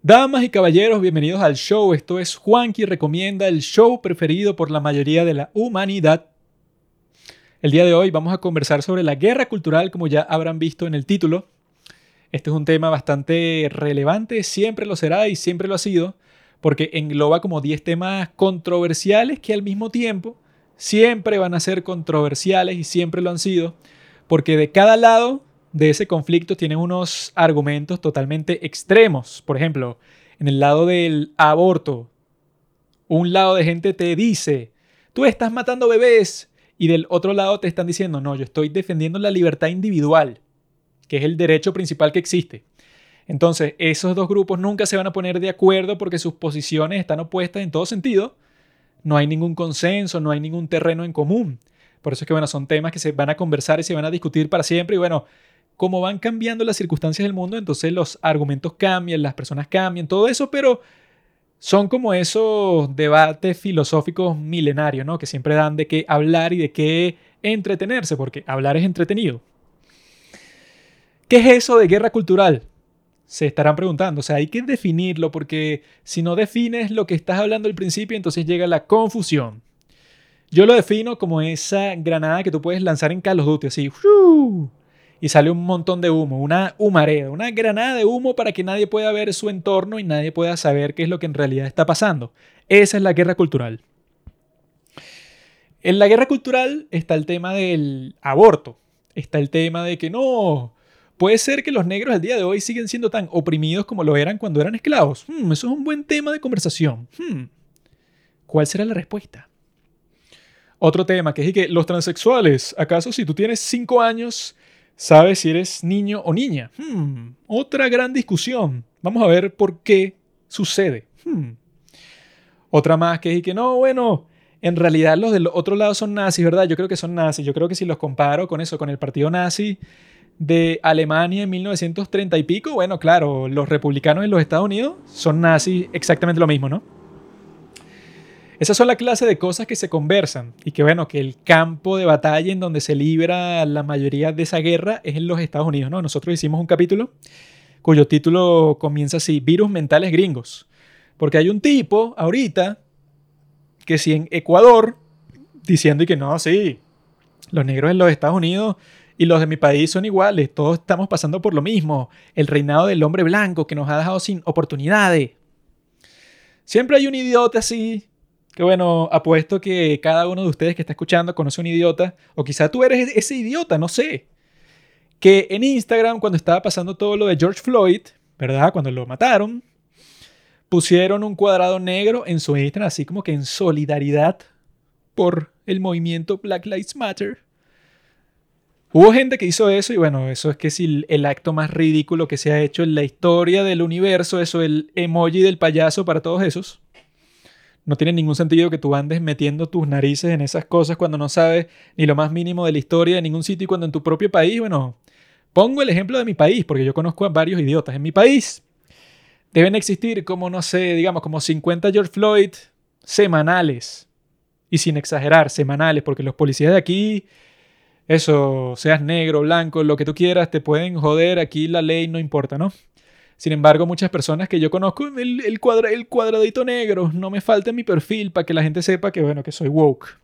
Damas y caballeros, bienvenidos al show. Esto es Juanqui Recomienda, el show preferido por la mayoría de la humanidad. El día de hoy vamos a conversar sobre la guerra cultural, como ya habrán visto en el título. Este es un tema bastante relevante, siempre lo será y siempre lo ha sido, porque engloba como 10 temas controversiales que al mismo tiempo siempre van a ser controversiales y siempre lo han sido, porque de cada lado de ese conflicto tienen unos argumentos totalmente extremos. Por ejemplo, en el lado del aborto, un lado de gente te dice, tú estás matando bebés, y del otro lado te están diciendo, no, yo estoy defendiendo la libertad individual, que es el derecho principal que existe. Entonces, esos dos grupos nunca se van a poner de acuerdo porque sus posiciones están opuestas en todo sentido. No hay ningún consenso, no hay ningún terreno en común. Por eso es que, bueno, son temas que se van a conversar y se van a discutir para siempre. Y bueno, como van cambiando las circunstancias del mundo, entonces los argumentos cambian, las personas cambian, todo eso, pero son como esos debates filosóficos milenarios, ¿no? Que siempre dan de qué hablar y de qué entretenerse, porque hablar es entretenido. ¿Qué es eso de guerra cultural? Se estarán preguntando. O sea, hay que definirlo porque si no defines lo que estás hablando al principio, entonces llega la confusión. Yo lo defino como esa granada que tú puedes lanzar en Call of así y sale un montón de humo, una humareda, una granada de humo para que nadie pueda ver su entorno y nadie pueda saber qué es lo que en realidad está pasando. Esa es la guerra cultural. En la guerra cultural está el tema del aborto, está el tema de que no, puede ser que los negros al día de hoy siguen siendo tan oprimidos como lo eran cuando eran esclavos. Hmm, eso es un buen tema de conversación. Hmm. ¿Cuál será la respuesta? Otro tema que es que los transexuales, ¿acaso si tú tienes 5 años sabes si eres niño o niña. Hmm, otra gran discusión. Vamos a ver por qué sucede. Hmm. Otra más que es que no, bueno, en realidad los del otro lado son nazis, ¿verdad? Yo creo que son nazis. Yo creo que si los comparo con eso, con el partido nazi de Alemania en 1930 y pico, bueno, claro, los republicanos en los Estados Unidos son nazis exactamente lo mismo, ¿no? Esas son la clase de cosas que se conversan y que bueno, que el campo de batalla en donde se libra la mayoría de esa guerra es en los Estados Unidos, ¿no? Nosotros hicimos un capítulo cuyo título comienza así, virus mentales gringos. Porque hay un tipo ahorita que si en Ecuador diciendo y que no, sí, los negros en los Estados Unidos y los de mi país son iguales, todos estamos pasando por lo mismo, el reinado del hombre blanco que nos ha dejado sin oportunidades. Siempre hay un idiota así que bueno, apuesto que cada uno de ustedes que está escuchando conoce un idiota, o quizá tú eres ese idiota, no sé. Que en Instagram, cuando estaba pasando todo lo de George Floyd, ¿verdad? Cuando lo mataron, pusieron un cuadrado negro en su Instagram, así como que en solidaridad por el movimiento Black Lives Matter. Hubo gente que hizo eso y bueno, eso es que es el acto más ridículo que se ha hecho en la historia del universo, eso, el emoji del payaso para todos esos. No tiene ningún sentido que tú andes metiendo tus narices en esas cosas cuando no sabes ni lo más mínimo de la historia de ningún sitio y cuando en tu propio país, bueno, pongo el ejemplo de mi país, porque yo conozco a varios idiotas. En mi país deben existir como, no sé, digamos, como 50 George Floyd semanales. Y sin exagerar, semanales, porque los policías de aquí, eso, seas negro, blanco, lo que tú quieras, te pueden joder, aquí la ley no importa, ¿no? Sin embargo, muchas personas que yo conozco, el, el, cuadradito negro, no me falta mi perfil para que la gente sepa que, bueno, que soy woke.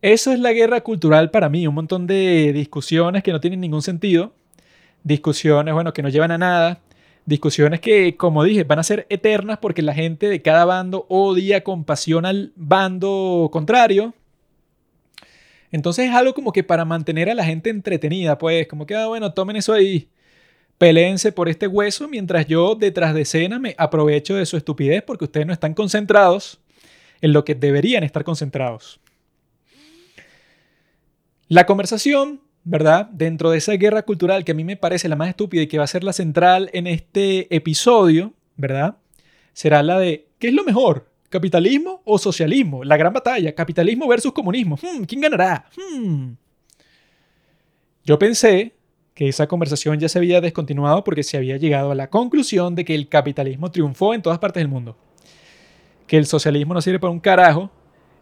Eso es la guerra cultural para mí, un montón de discusiones que no tienen ningún sentido, discusiones, bueno, que no llevan a nada, discusiones que, como dije, van a ser eternas porque la gente de cada bando odia con pasión al bando contrario. Entonces es algo como que para mantener a la gente entretenida, pues, como que, ah, bueno, tomen eso ahí. Peleense por este hueso mientras yo detrás de escena me aprovecho de su estupidez porque ustedes no están concentrados en lo que deberían estar concentrados. La conversación, ¿verdad? Dentro de esa guerra cultural que a mí me parece la más estúpida y que va a ser la central en este episodio, ¿verdad? Será la de ¿qué es lo mejor? ¿Capitalismo o socialismo? La gran batalla, capitalismo versus comunismo. Hmm, ¿Quién ganará? Hmm. Yo pensé que esa conversación ya se había descontinuado porque se había llegado a la conclusión de que el capitalismo triunfó en todas partes del mundo. Que el socialismo no sirve para un carajo,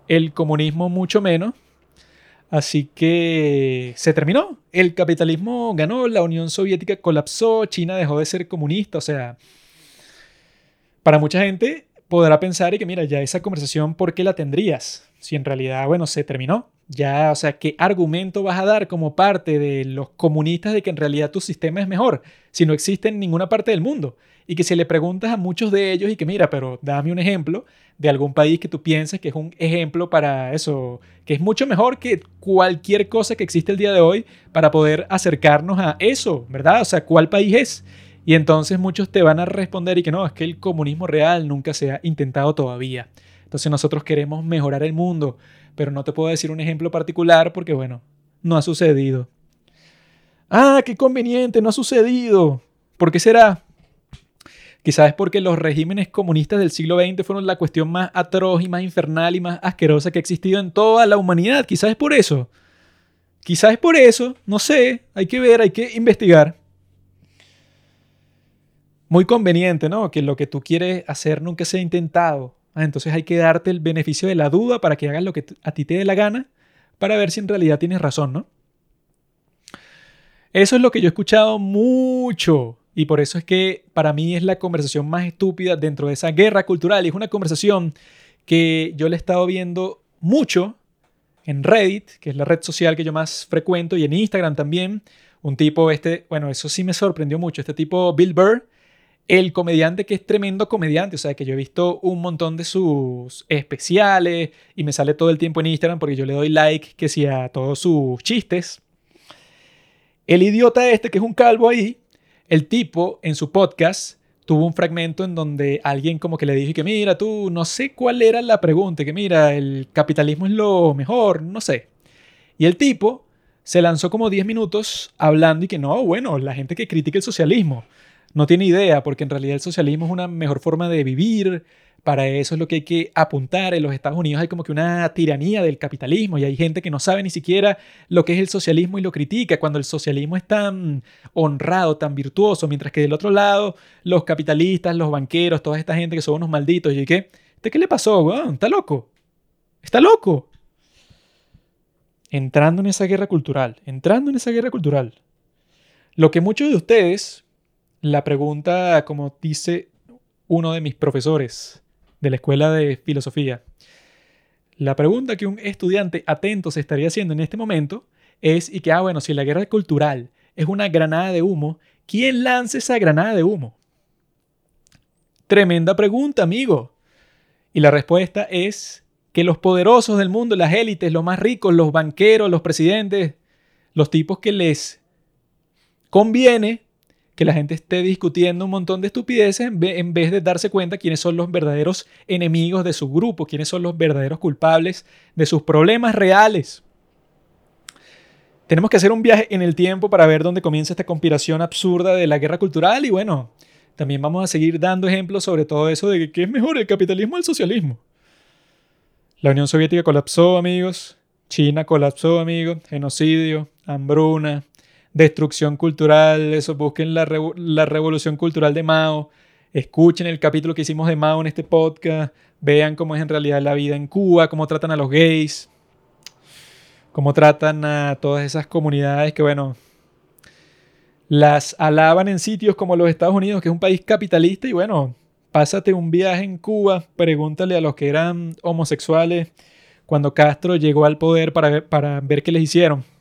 el comunismo mucho menos. Así que se terminó. El capitalismo ganó, la Unión Soviética colapsó, China dejó de ser comunista, o sea, para mucha gente podrá pensar y que, mira, ya esa conversación, ¿por qué la tendrías? Si en realidad, bueno, se terminó. Ya, o sea, ¿qué argumento vas a dar como parte de los comunistas de que en realidad tu sistema es mejor si no existe en ninguna parte del mundo? Y que si le preguntas a muchos de ellos y que mira, pero dame un ejemplo de algún país que tú pienses que es un ejemplo para eso, que es mucho mejor que cualquier cosa que existe el día de hoy para poder acercarnos a eso, ¿verdad? O sea, ¿cuál país es? Y entonces muchos te van a responder y que no, es que el comunismo real nunca se ha intentado todavía. Entonces nosotros queremos mejorar el mundo, pero no te puedo decir un ejemplo particular porque, bueno, no ha sucedido. Ah, qué conveniente, no ha sucedido. ¿Por qué será? Quizás es porque los regímenes comunistas del siglo XX fueron la cuestión más atroz y más infernal y más asquerosa que ha existido en toda la humanidad. Quizás es por eso. Quizás es por eso. No sé. Hay que ver, hay que investigar. Muy conveniente, ¿no? Que lo que tú quieres hacer nunca sea intentado. Ah, entonces hay que darte el beneficio de la duda para que hagas lo que a ti te dé la gana para ver si en realidad tienes razón, ¿no? Eso es lo que yo he escuchado mucho y por eso es que para mí es la conversación más estúpida dentro de esa guerra cultural y es una conversación que yo le he estado viendo mucho en Reddit, que es la red social que yo más frecuento, y en Instagram también. Un tipo, este, bueno, eso sí me sorprendió mucho, este tipo Bill Burr, el comediante que es tremendo comediante, o sea, que yo he visto un montón de sus especiales y me sale todo el tiempo en Instagram porque yo le doy like que sí a todos sus chistes. El idiota este, que es un calvo ahí, el tipo en su podcast tuvo un fragmento en donde alguien como que le dijo que mira, tú, no sé cuál era la pregunta, que mira, el capitalismo es lo mejor, no sé. Y el tipo se lanzó como 10 minutos hablando y que no, bueno, la gente que critica el socialismo no tiene idea, porque en realidad el socialismo es una mejor forma de vivir. Para eso es lo que hay que apuntar. En los Estados Unidos hay como que una tiranía del capitalismo y hay gente que no sabe ni siquiera lo que es el socialismo y lo critica cuando el socialismo es tan honrado, tan virtuoso, mientras que del otro lado los capitalistas, los banqueros, toda esta gente que son unos malditos. ¿Y qué? ¿De qué le pasó, ¿Está loco? ¿Está loco? Entrando en esa guerra cultural, entrando en esa guerra cultural. Lo que muchos de ustedes la pregunta, como dice uno de mis profesores de la escuela de filosofía, la pregunta que un estudiante atento se estaría haciendo en este momento es, y que, ah, bueno, si la guerra cultural es una granada de humo, ¿quién lanza esa granada de humo? Tremenda pregunta, amigo. Y la respuesta es que los poderosos del mundo, las élites, los más ricos, los banqueros, los presidentes, los tipos que les conviene que la gente esté discutiendo un montón de estupideces en vez de darse cuenta quiénes son los verdaderos enemigos de su grupo, quiénes son los verdaderos culpables de sus problemas reales. Tenemos que hacer un viaje en el tiempo para ver dónde comienza esta conspiración absurda de la guerra cultural y bueno, también vamos a seguir dando ejemplos sobre todo eso de que es mejor el capitalismo o el socialismo. La Unión Soviética colapsó, amigos. China colapsó, amigos. Genocidio, hambruna, destrucción cultural, eso, busquen la, la revolución cultural de Mao, escuchen el capítulo que hicimos de Mao en este podcast, vean cómo es en realidad la vida en Cuba, cómo tratan a los gays, cómo tratan a todas esas comunidades que, bueno, las alaban en sitios como los Estados Unidos, que es un país capitalista, y bueno, pásate un viaje en Cuba, pregúntale a los que eran homosexuales cuando Castro llegó al poder para para ver qué les hicieron.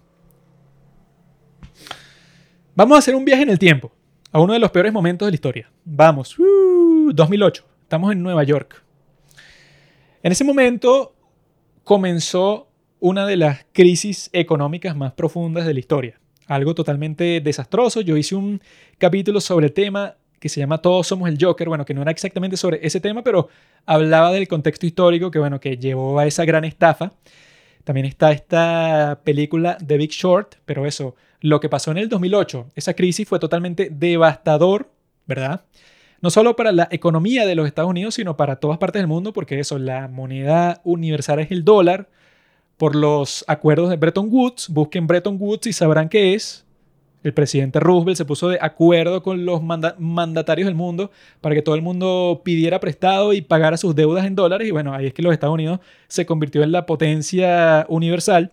Vamos a hacer un viaje en el tiempo, a uno de los peores momentos de la historia. Vamos, 2008, estamos en Nueva York. En ese momento comenzó una de las crisis económicas más profundas de la historia. Algo totalmente desastroso. Yo hice un capítulo sobre el tema que se llama Todos somos el Joker, bueno, que no era exactamente sobre ese tema, pero hablaba del contexto histórico que, bueno, que llevó a esa gran estafa. También está esta película The Big Short, pero eso, lo que pasó en el 2008, esa crisis fue totalmente devastador, ¿verdad? No solo para la economía de los Estados Unidos, sino para todas partes del mundo, porque eso, la moneda universal es el dólar. Por los acuerdos de Bretton Woods, busquen Bretton Woods y sabrán qué es. El presidente Roosevelt se puso de acuerdo con los mandatarios del mundo para que todo el mundo pidiera prestado y pagara sus deudas en dólares. Y bueno, ahí es que los Estados Unidos se convirtió en la potencia universal.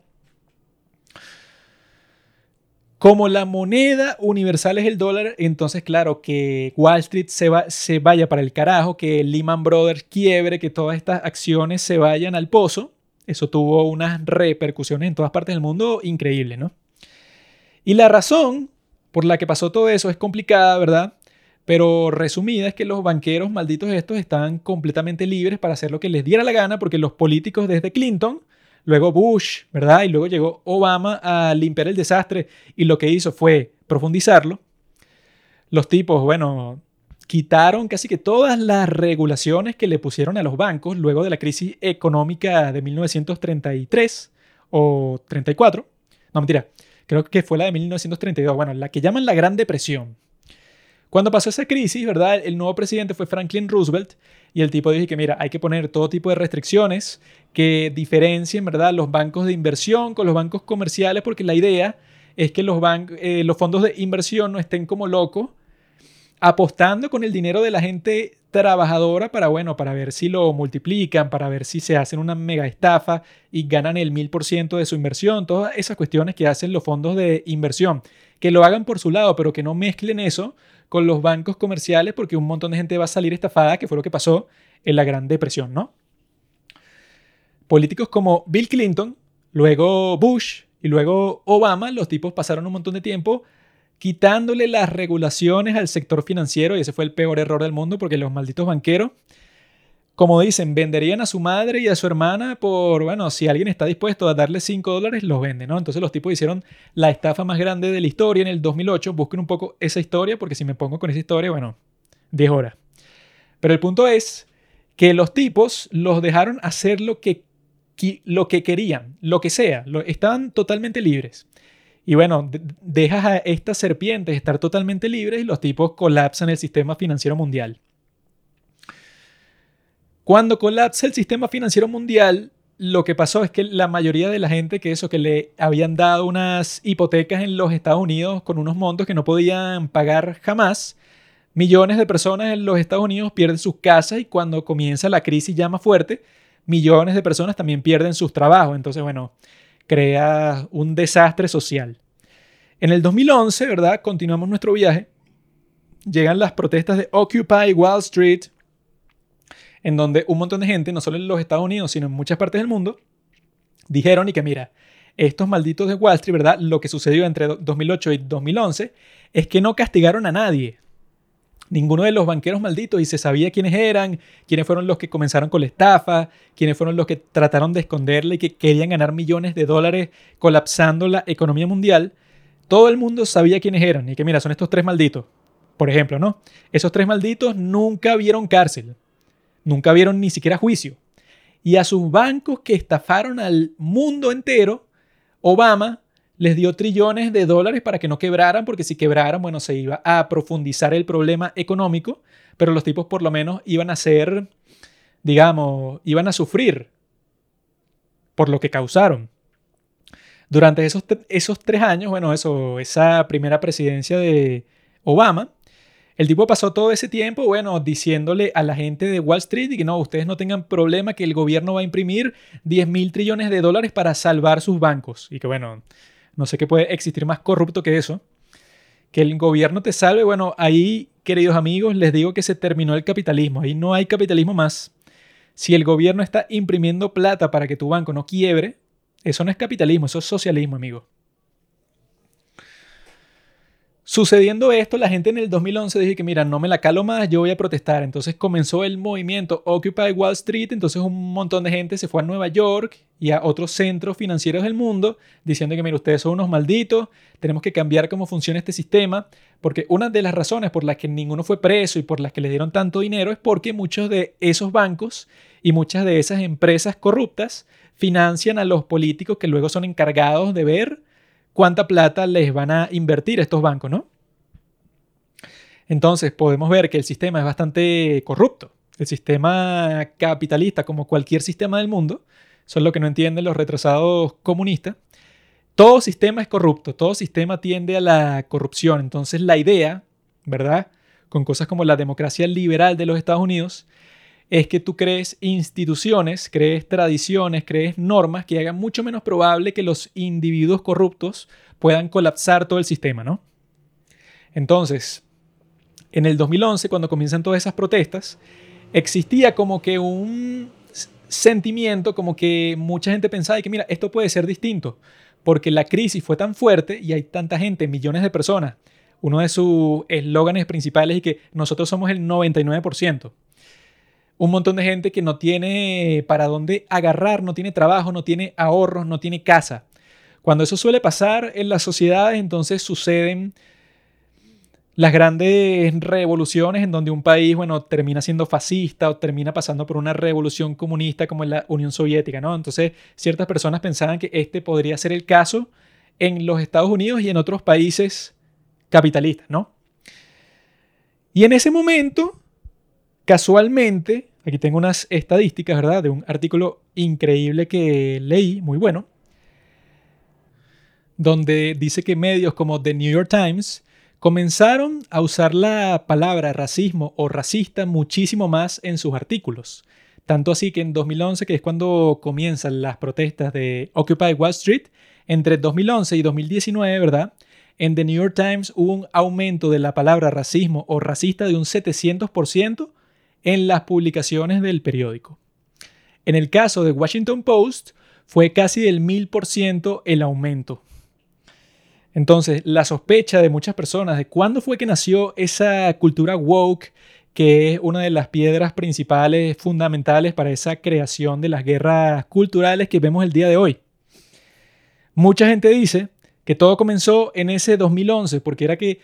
Como la moneda universal es el dólar, entonces claro, que Wall Street se, va, se vaya para el carajo, que Lehman Brothers quiebre, que todas estas acciones se vayan al pozo, eso tuvo unas repercusiones en todas partes del mundo increíbles, ¿no? Y la razón por la que pasó todo eso es complicada, ¿verdad? Pero resumida es que los banqueros malditos estos estaban completamente libres para hacer lo que les diera la gana porque los políticos desde Clinton luego Bush, ¿verdad? Y luego llegó Obama a limpiar el desastre y lo que hizo fue profundizarlo. Los tipos, bueno, quitaron casi que todas las regulaciones que le pusieron a los bancos luego de la crisis económica de 1933 o 34. No, mentira, creo que fue la de 1932, bueno, la que llaman la Gran Depresión. Cuando pasó esa crisis, ¿verdad? El nuevo presidente fue Franklin Roosevelt y el tipo dijo que, mira, hay que poner todo tipo de restricciones que diferencien, ¿verdad? Los bancos de inversión con los bancos comerciales, porque la idea es que los, eh, los fondos de inversión no estén como locos apostando con el dinero de la gente trabajadora para, bueno, para ver si lo multiplican, para ver si se hacen una mega estafa y ganan el mil por ciento de su inversión, todas esas cuestiones que hacen los fondos de inversión, que lo hagan por su lado, pero que no mezclen eso con los bancos comerciales porque un montón de gente va a salir estafada, que fue lo que pasó en la Gran Depresión, ¿no? Políticos como Bill Clinton, luego Bush y luego Obama, los tipos pasaron un montón de tiempo quitándole las regulaciones al sector financiero y ese fue el peor error del mundo porque los malditos banqueros como dicen, venderían a su madre y a su hermana por, bueno, si alguien está dispuesto a darle 5 dólares, los vende, ¿no? Entonces los tipos hicieron la estafa más grande de la historia en el 2008. Busquen un poco esa historia, porque si me pongo con esa historia, bueno, 10 horas. Pero el punto es que los tipos los dejaron hacer lo que, lo que querían, lo que sea, lo, estaban totalmente libres. Y bueno, dejas a estas serpientes estar totalmente libres y los tipos colapsan el sistema financiero mundial. Cuando colapsa el sistema financiero mundial, lo que pasó es que la mayoría de la gente que eso, que le habían dado unas hipotecas en los Estados Unidos con unos montos que no podían pagar jamás, millones de personas en los Estados Unidos pierden sus casas y cuando comienza la crisis ya más fuerte, millones de personas también pierden sus trabajos. Entonces, bueno, crea un desastre social. En el 2011, ¿verdad? Continuamos nuestro viaje. Llegan las protestas de Occupy Wall Street, en donde un montón de gente, no solo en los Estados Unidos, sino en muchas partes del mundo, dijeron y que mira, estos malditos de Wall Street, ¿verdad? Lo que sucedió entre 2008 y 2011 es que no castigaron a nadie. Ninguno de los banqueros malditos y se sabía quiénes eran, quiénes fueron los que comenzaron con la estafa, quiénes fueron los que trataron de esconderle y que querían ganar millones de dólares colapsando la economía mundial. Todo el mundo sabía quiénes eran y que mira, son estos tres malditos. Por ejemplo, ¿no? Esos tres malditos nunca vieron cárcel. Nunca vieron ni siquiera juicio. Y a sus bancos que estafaron al mundo entero, Obama les dio trillones de dólares para que no quebraran, porque si quebraran, bueno, se iba a profundizar el problema económico, pero los tipos por lo menos iban a ser, digamos, iban a sufrir por lo que causaron. Durante esos, esos tres años, bueno, eso, esa primera presidencia de Obama, el tipo pasó todo ese tiempo, bueno, diciéndole a la gente de Wall Street que no, ustedes no tengan problema, que el gobierno va a imprimir 10 mil trillones de dólares para salvar sus bancos. Y que bueno, no sé qué puede existir más corrupto que eso. Que el gobierno te salve, bueno, ahí, queridos amigos, les digo que se terminó el capitalismo, ahí no hay capitalismo más. Si el gobierno está imprimiendo plata para que tu banco no quiebre, eso no es capitalismo, eso es socialismo, amigo. Sucediendo esto, la gente en el 2011 dijo que, mira, no me la calo más, yo voy a protestar. Entonces comenzó el movimiento Occupy Wall Street, entonces un montón de gente se fue a Nueva York y a otros centros financieros del mundo diciendo que, mira, ustedes son unos malditos, tenemos que cambiar cómo funciona este sistema, porque una de las razones por las que ninguno fue preso y por las que le dieron tanto dinero es porque muchos de esos bancos y muchas de esas empresas corruptas financian a los políticos que luego son encargados de ver cuánta plata les van a invertir estos bancos, ¿no? Entonces podemos ver que el sistema es bastante corrupto. El sistema capitalista, como cualquier sistema del mundo, son lo que no entienden los retrasados comunistas. Todo sistema es corrupto, todo sistema tiende a la corrupción. Entonces la idea, ¿verdad? Con cosas como la democracia liberal de los Estados Unidos, es que tú crees instituciones, crees tradiciones, crees normas que hagan mucho menos probable que los individuos corruptos puedan colapsar todo el sistema, ¿no? Entonces, en el 2011, cuando comienzan todas esas protestas, existía como que un sentimiento, como que mucha gente pensaba que, mira, esto puede ser distinto, porque la crisis fue tan fuerte y hay tanta gente, millones de personas. Uno de sus eslóganes principales es que nosotros somos el 99% un montón de gente que no tiene para dónde agarrar, no tiene trabajo, no tiene ahorros, no tiene casa. Cuando eso suele pasar en las sociedades, entonces suceden las grandes revoluciones en donde un país, bueno, termina siendo fascista o termina pasando por una revolución comunista como en la Unión Soviética, ¿no? Entonces, ciertas personas pensaban que este podría ser el caso en los Estados Unidos y en otros países capitalistas, ¿no? Y en ese momento, Casualmente, aquí tengo unas estadísticas, ¿verdad? De un artículo increíble que leí, muy bueno, donde dice que medios como The New York Times comenzaron a usar la palabra racismo o racista muchísimo más en sus artículos. Tanto así que en 2011, que es cuando comienzan las protestas de Occupy Wall Street, entre 2011 y 2019, ¿verdad? En The New York Times hubo un aumento de la palabra racismo o racista de un 700% en las publicaciones del periódico. En el caso de Washington Post, fue casi del 1000% el aumento. Entonces, la sospecha de muchas personas de cuándo fue que nació esa cultura woke, que es una de las piedras principales, fundamentales para esa creación de las guerras culturales que vemos el día de hoy. Mucha gente dice que todo comenzó en ese 2011, porque era que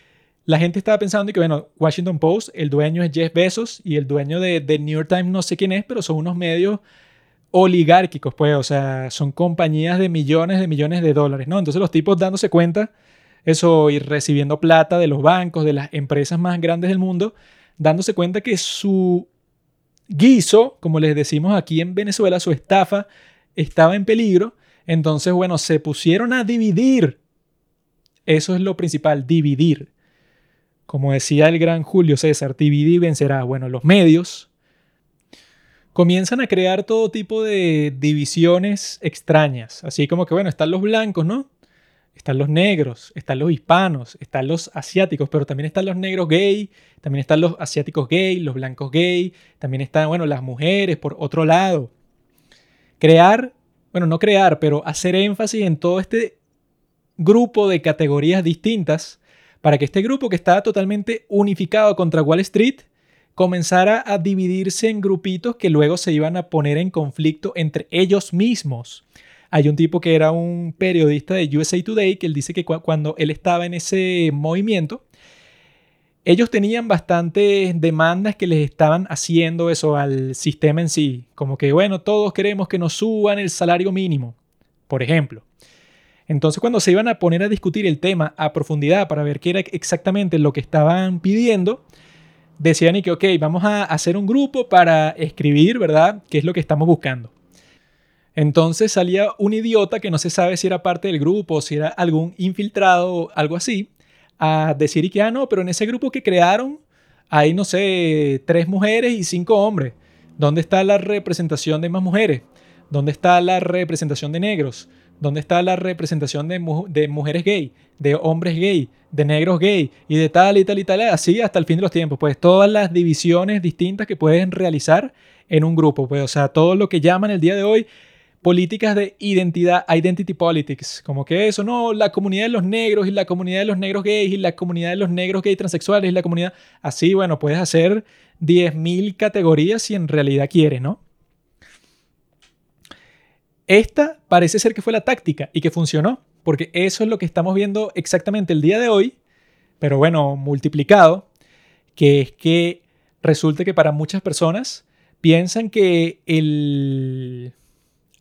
la gente estaba pensando que, bueno, Washington Post, el dueño es Jeff Bezos y el dueño de, New York Times no sé quién es, pero son unos medios oligárquicos, pues, o sea, son compañías de millones de millones de dólares, ¿no? Entonces los tipos dándose cuenta, eso, y recibiendo plata de los bancos, de las empresas más grandes del mundo, dándose cuenta que su guiso, como les decimos aquí en Venezuela, su estafa, estaba en peligro. Entonces, bueno, se pusieron a dividir. Eso es lo principal, dividir. Como decía el gran Julio César, divide vencerá. Bueno, los medios comienzan a crear todo tipo de divisiones extrañas. Así como que, bueno, están los blancos, ¿no? Están los negros, están los hispanos, están los asiáticos, pero también están los negros gay, también están los asiáticos gay, los blancos gay, también están, bueno, las mujeres por otro lado. Crear, bueno, no crear, pero hacer énfasis en todo este grupo de categorías distintas para que este grupo que estaba totalmente unificado contra Wall Street comenzara a dividirse en grupitos que luego se iban a poner en conflicto entre ellos mismos. Hay un tipo que era un periodista de USA Today que él dice que cuando él estaba en ese movimiento, ellos tenían bastantes demandas que les estaban haciendo eso al sistema en sí. Como que, bueno, todos queremos que nos suban el salario mínimo, por ejemplo. Entonces cuando se iban a poner a discutir el tema a profundidad para ver qué era exactamente lo que estaban pidiendo, decían y que, ok, vamos a hacer un grupo para escribir, ¿verdad? ¿Qué es lo que estamos buscando? Entonces salía un idiota que no se sabe si era parte del grupo, si era algún infiltrado o algo así, a decir y que, ah, no, pero en ese grupo que crearon hay, no sé, tres mujeres y cinco hombres. ¿Dónde está la representación de más mujeres? ¿Dónde está la representación de negros? ¿Dónde está la representación de, mujeres gay, de hombres gay, de negros gay y de tal y tal y tal, así hasta el fin de los tiempos? Pues todas las divisiones distintas que pueden realizar en un grupo, pues, o sea, todo lo que llaman el día de hoy políticas de identidad, identity politics, como que eso, no, la comunidad de los negros y la comunidad de los negros gays y la comunidad de los negros gay transexuales y la comunidad, así, bueno, puedes hacer 10.000 categorías si en realidad quieres, ¿no? Esta parece ser que fue la táctica y que funcionó, porque eso es lo que estamos viendo exactamente el día de hoy, pero bueno, multiplicado, que es que resulta que para muchas personas piensan que el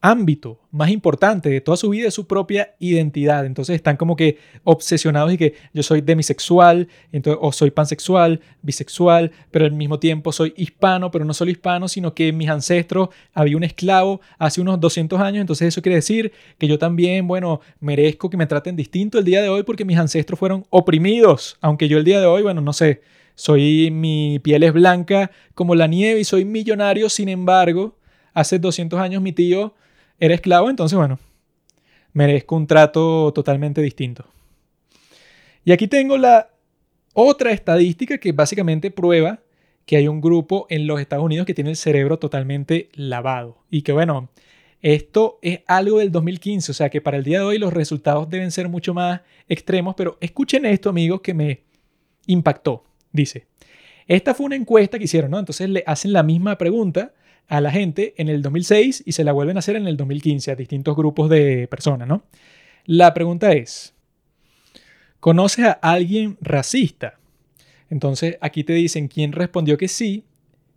ámbito más importante de toda su vida es su propia identidad. Entonces están como que obsesionados y que yo soy demisexual, entonces, o soy pansexual, bisexual, pero al mismo tiempo soy hispano, pero no solo hispano, sino que mis ancestros había un esclavo hace unos 200 años, entonces eso quiere decir que yo también, bueno, merezco que me traten distinto el día de hoy porque mis ancestros fueron oprimidos, aunque yo el día de hoy, bueno, no sé, soy, mi piel es blanca como la nieve y soy millonario, sin embargo, hace 200 años mi tío era esclavo, entonces bueno, merezco un trato totalmente distinto. Y aquí tengo la otra estadística que básicamente prueba que hay un grupo en los Estados Unidos que tiene el cerebro totalmente lavado. Y que bueno, esto es algo del 2015, o sea que para el día de hoy los resultados deben ser mucho más extremos, pero escuchen esto amigos que me impactó. Dice, esta fue una encuesta que hicieron, ¿no? Entonces le hacen la misma pregunta a la gente en el 2006 y se la vuelven a hacer en el 2015 a distintos grupos de personas, ¿no? La pregunta es, ¿conoces a alguien racista? Entonces aquí te dicen quién respondió que sí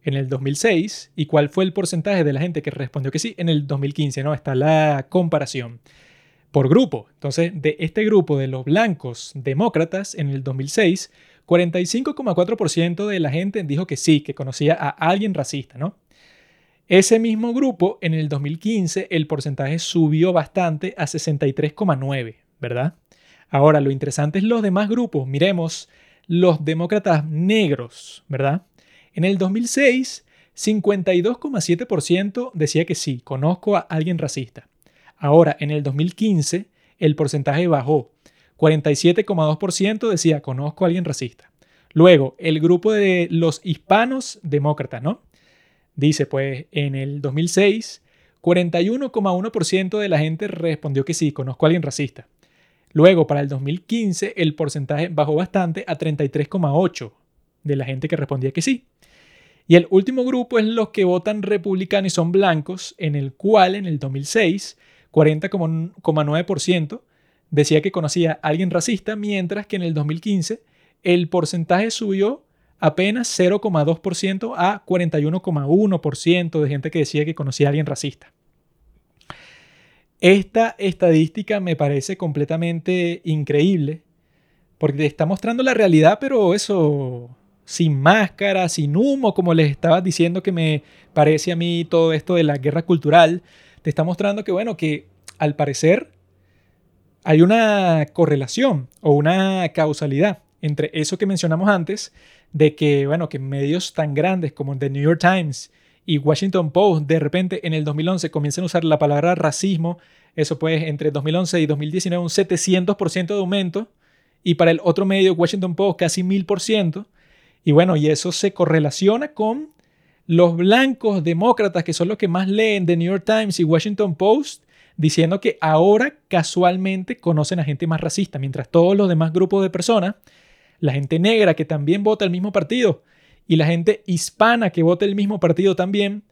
en el 2006 y cuál fue el porcentaje de la gente que respondió que sí en el 2015, ¿no? Está la comparación por grupo. Entonces, de este grupo de los blancos demócratas en el 2006, 45,4% de la gente dijo que sí, que conocía a alguien racista, ¿no? Ese mismo grupo, en el 2015, el porcentaje subió bastante a 63,9, ¿verdad? Ahora, lo interesante es los demás grupos. Miremos los demócratas negros, ¿verdad? En el 2006, 52,7% decía que sí, conozco a alguien racista. Ahora, en el 2015, el porcentaje bajó. 47,2% decía, conozco a alguien racista. Luego, el grupo de los hispanos demócratas, ¿no? Dice, pues en el 2006, 41,1% de la gente respondió que sí, conozco a alguien racista. Luego, para el 2015, el porcentaje bajó bastante a 33,8% de la gente que respondía que sí. Y el último grupo es los que votan republicano y son blancos, en el cual en el 2006, 40,9% decía que conocía a alguien racista, mientras que en el 2015 el porcentaje subió apenas 0,2% a 41,1% de gente que decía que conocía a alguien racista. Esta estadística me parece completamente increíble porque está mostrando la realidad, pero eso sin máscara, sin humo, como les estaba diciendo que me parece a mí todo esto de la guerra cultural, te está mostrando que, bueno, que al parecer hay una correlación o una causalidad entre eso que mencionamos antes de que, bueno, que medios tan grandes como The New York Times y Washington Post de repente en el 2011 comiencen a usar la palabra racismo, eso pues entre 2011 y 2019 un 700% de aumento y para el otro medio Washington Post casi 1000%. Y bueno, y eso se correlaciona con los blancos demócratas que son los que más leen The New York Times y Washington Post diciendo que ahora casualmente conocen a gente más racista, mientras todos los demás grupos de personas la gente negra que también vota el mismo partido y la gente hispana que vota el mismo partido también,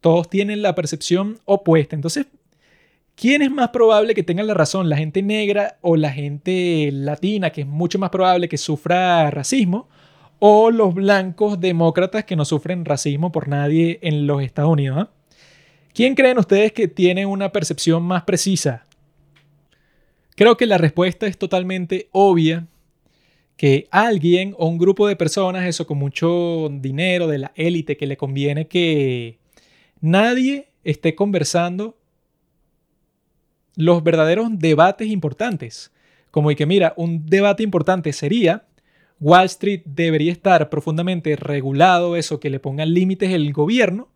todos tienen la percepción opuesta. Entonces, ¿quién es más probable que tenga la razón? ¿La gente negra o la gente latina, que es mucho más probable que sufra racismo? ¿O los blancos demócratas que no sufren racismo por nadie en los Estados Unidos? Ah? ¿Quién creen ustedes que tiene una percepción más precisa? Creo que la respuesta es totalmente obvia que alguien o un grupo de personas, eso con mucho dinero de la élite, que le conviene que nadie esté conversando los verdaderos debates importantes. Como y que mira, un debate importante sería, Wall Street debería estar profundamente regulado, eso que le pongan límites el gobierno,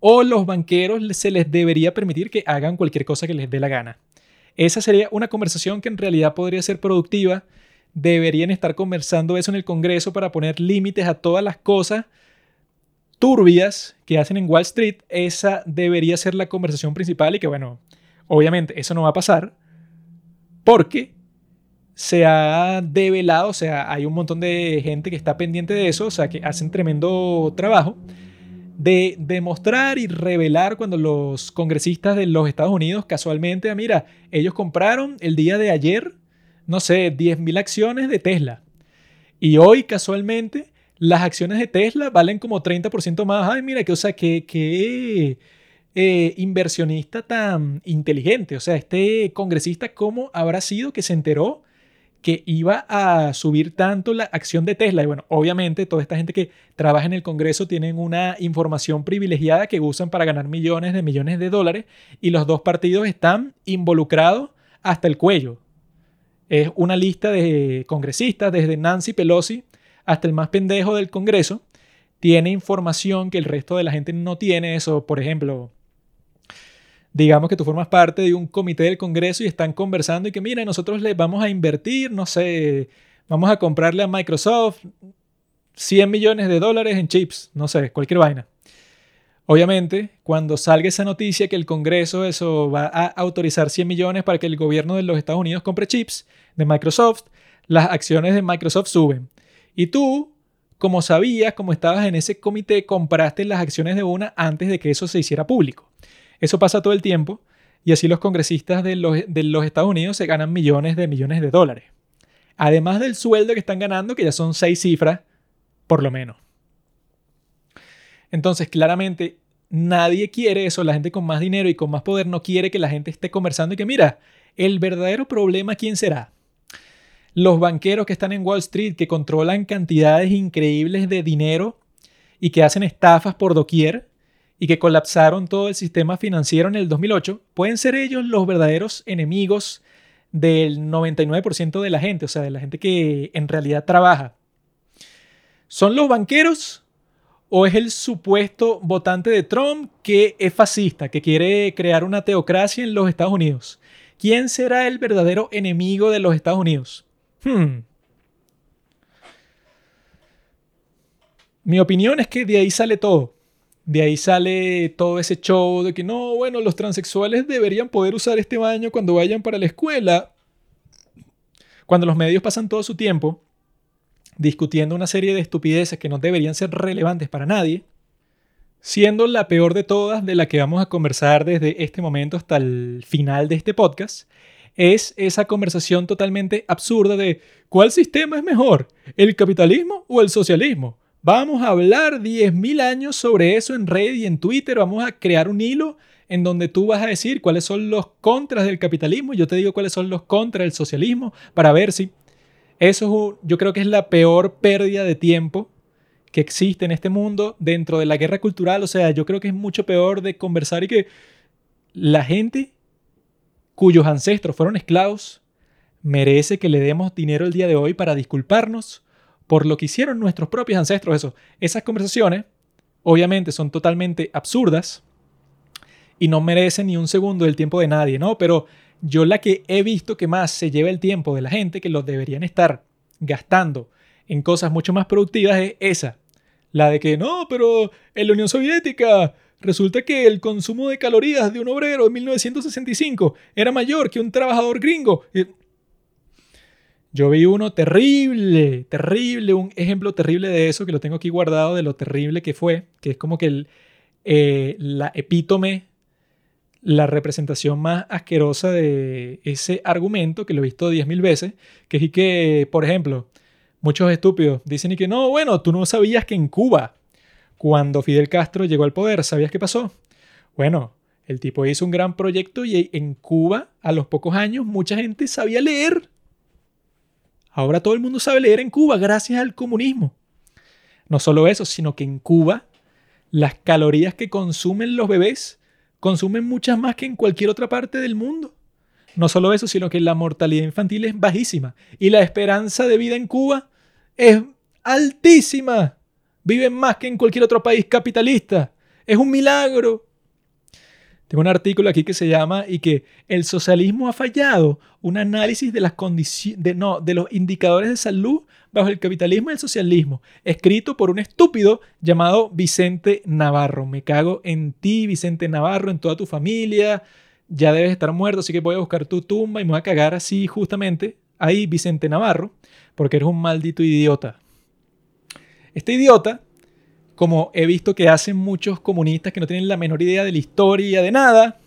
o los banqueros se les debería permitir que hagan cualquier cosa que les dé la gana. Esa sería una conversación que en realidad podría ser productiva deberían estar conversando eso en el Congreso para poner límites a todas las cosas turbias que hacen en Wall Street. Esa debería ser la conversación principal y que bueno, obviamente eso no va a pasar porque se ha develado, o sea, hay un montón de gente que está pendiente de eso, o sea, que hacen tremendo trabajo de demostrar y revelar cuando los congresistas de los Estados Unidos casualmente, ah, mira, ellos compraron el día de ayer no sé, 10.000 acciones de Tesla. Y hoy, casualmente, las acciones de Tesla valen como 30% más. Ay, mira, que, o sea, qué eh, inversionista tan inteligente. O sea, este congresista, ¿cómo habrá sido que se enteró que iba a subir tanto la acción de Tesla? Y bueno, obviamente, toda esta gente que trabaja en el Congreso tienen una información privilegiada que usan para ganar millones de millones de dólares y los dos partidos están involucrados hasta el cuello es una lista de congresistas, desde Nancy Pelosi hasta el más pendejo del Congreso tiene información que el resto de la gente no tiene. Eso, por ejemplo, digamos que tú formas parte de un comité del Congreso y están conversando y que, mira, nosotros le vamos a invertir, no sé, vamos a comprarle a Microsoft 100 millones de dólares en chips, no sé, cualquier vaina. Obviamente, cuando salga esa noticia que el Congreso eso va a autorizar 100 millones para que el gobierno de los Estados Unidos compre chips de Microsoft, las acciones de Microsoft suben. Y tú, como sabías, como estabas en ese comité, compraste las acciones de una antes de que eso se hiciera público. Eso pasa todo el tiempo y así los congresistas de los, de los Estados Unidos se ganan millones de millones de dólares. Además del sueldo que están ganando, que ya son seis cifras, por lo menos. Entonces, claramente, nadie quiere eso. La gente con más dinero y con más poder no quiere que la gente esté conversando y que, mira, el verdadero problema, ¿quién será? Los banqueros que están en Wall Street, que controlan cantidades increíbles de dinero y que hacen estafas por doquier, y que colapsaron todo el sistema financiero en el 2008, pueden ser ellos los verdaderos enemigos del 99% de la gente, o sea, de la gente que en realidad trabaja. ¿Son los banqueros o es el supuesto votante de Trump que es fascista, que quiere crear una teocracia en los Estados Unidos? ¿Quién será el verdadero enemigo de los Estados Unidos? Hmm. Mi opinión es que de ahí sale todo. De ahí sale todo ese show de que no, bueno, los transexuales deberían poder usar este baño cuando vayan para la escuela. Cuando los medios pasan todo su tiempo discutiendo una serie de estupideces que no deberían ser relevantes para nadie, siendo la peor de todas de la que vamos a conversar desde este momento hasta el final de este podcast, es esa conversación totalmente absurda de ¿cuál sistema es mejor? ¿El capitalismo o el socialismo? Vamos a hablar 10.000 años sobre eso en red y en Twitter. Vamos a crear un hilo en donde tú vas a decir cuáles son los contras del capitalismo. Yo te digo cuáles son los contras del socialismo para ver si eso yo creo que es la peor pérdida de tiempo que existe en este mundo dentro de la guerra cultural. O sea, yo creo que es mucho peor de conversar y que la gente cuyos ancestros fueron esclavos merece que le demos dinero el día de hoy para disculparnos por lo que hicieron nuestros propios ancestros. Eso, esas conversaciones obviamente son totalmente absurdas y no merecen ni un segundo del tiempo de nadie, ¿no? Pero yo la que he visto que más se lleva el tiempo de la gente, que los deberían estar gastando en cosas mucho más productivas, es esa. La de que no, pero en la Unión Soviética resulta que el consumo de calorías de un obrero en 1965 era mayor que un trabajador gringo. Yo vi uno terrible, terrible, un ejemplo terrible de eso, que lo tengo aquí guardado, de lo terrible que fue, que es como que el, eh, la epítome, la representación más asquerosa de ese argumento, que lo he visto 10.000 veces, que es que, por ejemplo, muchos estúpidos dicen y que no, bueno, tú no sabías que en Cuba, cuando Fidel Castro llegó al poder, ¿sabías qué pasó? Bueno, el tipo hizo un gran proyecto y en Cuba, a los pocos años, mucha gente sabía leer Ahora todo el mundo sabe leer en Cuba gracias al comunismo. No solo eso, sino que en Cuba las calorías que consumen los bebés consumen muchas más que en cualquier otra parte del mundo. No solo eso, sino que la mortalidad infantil es bajísima y la esperanza de vida en Cuba es altísima. Viven más que en cualquier otro país capitalista. Es un milagro. Tengo un artículo aquí que se llama y que el socialismo ha fallado, un análisis de las condiciones, de, no, de los indicadores de salud bajo el capitalismo y el socialismo, escrito por un estúpido llamado Vicente Navarro. Me cago en ti, Vicente Navarro, en toda tu familia. Ya debes estar muerto, así que voy a buscar tu tumba y me voy a cagar así justamente ahí, Vicente Navarro, porque eres un maldito idiota. Este idiota como he visto que hacen muchos comunistas que no tienen la menor idea de la historia, de nada,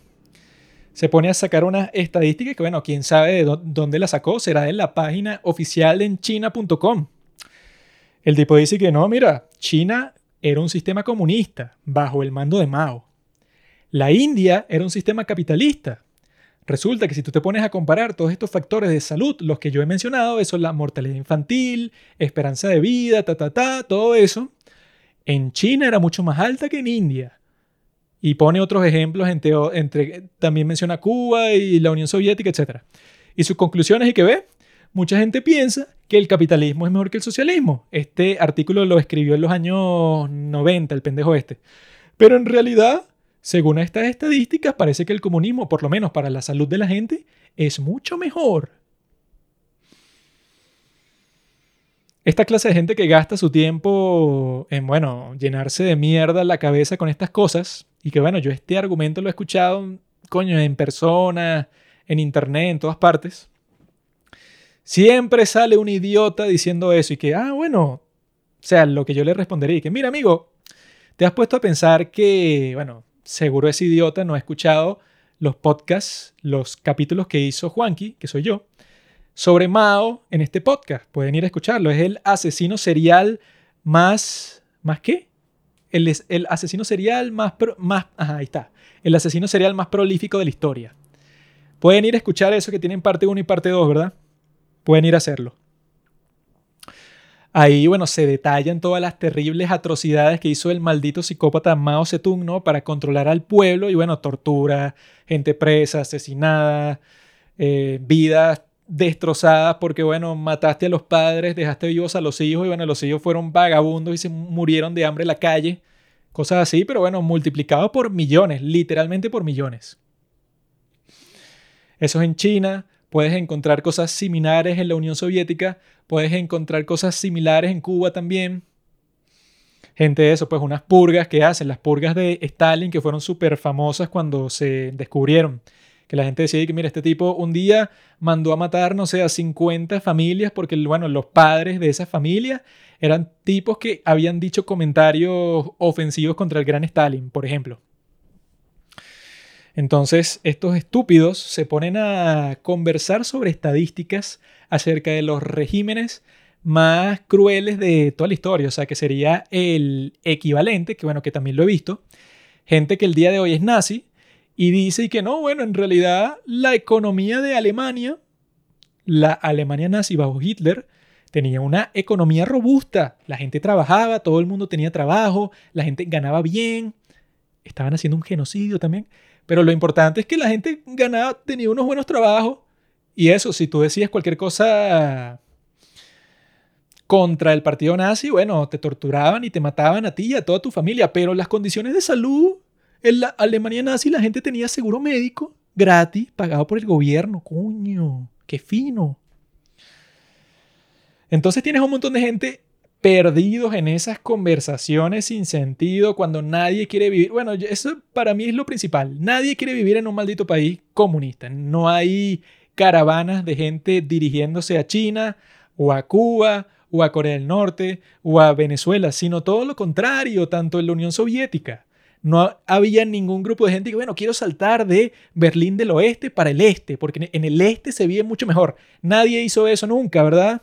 se pone a sacar una estadística que, bueno, quién sabe de dónde la sacó, será de la página oficial en china.com. El tipo dice que no, mira, China era un sistema comunista bajo el mando de Mao. La India era un sistema capitalista. Resulta que si tú te pones a comparar todos estos factores de salud, los que yo he mencionado, eso es la mortalidad infantil, esperanza de vida, ta, ta, ta, todo eso, en China era mucho más alta que en India. Y pone otros ejemplos entre, también menciona Cuba y la Unión Soviética, etc. Y sus conclusiones y que ve, mucha gente piensa que el capitalismo es mejor que el socialismo. Este artículo lo escribió en los años 90, el pendejo este. Pero en realidad, según estas estadísticas, parece que el comunismo, por lo menos para la salud de la gente, es mucho mejor. Esta clase de gente que gasta su tiempo en, bueno, llenarse de mierda la cabeza con estas cosas, y que, bueno, yo este argumento lo he escuchado, coño, en persona, en internet, en todas partes. Siempre sale un idiota diciendo eso y que, ah, bueno, o sea, lo que yo le respondería, que, mira, amigo, te has puesto a pensar que, bueno, seguro ese idiota no ha escuchado los podcasts, los capítulos que hizo Juanqui, que soy yo, sobre Mao en este podcast. Pueden ir a escucharlo. Es el asesino serial más... ¿Más qué? El, asesino serial más... más ahí está. El asesino serial más prolífico de la historia. Pueden ir a escuchar eso que tienen parte 1 y parte 2, ¿verdad? Pueden ir a hacerlo. Ahí, bueno, se detallan todas las terribles atrocidades que hizo el maldito psicópata Mao Zedong, ¿no? Para controlar al pueblo y, bueno, tortura, gente presa, asesinada, eh, vidas destrozadas porque, bueno, mataste a los padres, dejaste vivos a los hijos y, bueno, los hijos fueron vagabundos y se murieron de hambre en la calle. Cosas así, pero bueno, multiplicado por millones, literalmente por millones. Eso es en China. Puedes encontrar cosas similares en la Unión Soviética. Puedes encontrar cosas similares en Cuba también. Gente de eso, pues unas purgas que hacen, las purgas de Stalin que fueron súper famosas cuando se descubrieron la gente decía que, mira, este tipo un día mandó a matar, no sé, a 50 familias porque, bueno, los padres de esas familias eran tipos que habían dicho comentarios ofensivos contra el gran Stalin, por ejemplo. Entonces, estos estúpidos se ponen a conversar sobre estadísticas acerca de los regímenes más crueles de toda la historia, o sea, que sería el equivalente, que bueno, que también lo he visto, gente que el día de hoy es nazi, y dice que no, bueno, en realidad la economía de Alemania, la Alemania nazi bajo Hitler, tenía una economía robusta. La gente trabajaba, todo el mundo tenía trabajo, la gente ganaba bien, estaban haciendo un genocidio también. Pero lo importante es que la gente ganaba, tenía unos buenos trabajos. Y eso, si tú decías cualquier cosa contra el partido nazi, bueno, te torturaban y te mataban a ti y a toda tu familia. Pero las condiciones de salud en la Alemania nazi la gente tenía seguro médico gratis, pagado por el gobierno. Coño, qué fino. Entonces tienes un montón de gente perdidos en esas conversaciones sin sentido cuando nadie quiere vivir. Bueno, eso para mí es lo principal. Nadie quiere vivir en un maldito país comunista. No hay caravanas de gente dirigiéndose a China o a Cuba o a Corea del Norte o a Venezuela, sino todo lo contrario, tanto en la Unión Soviética no había ningún grupo de gente que, bueno, quiero saltar de Berlín del Oeste para el Este, porque en el Este se vive mucho mejor. Nadie hizo eso nunca, ¿verdad?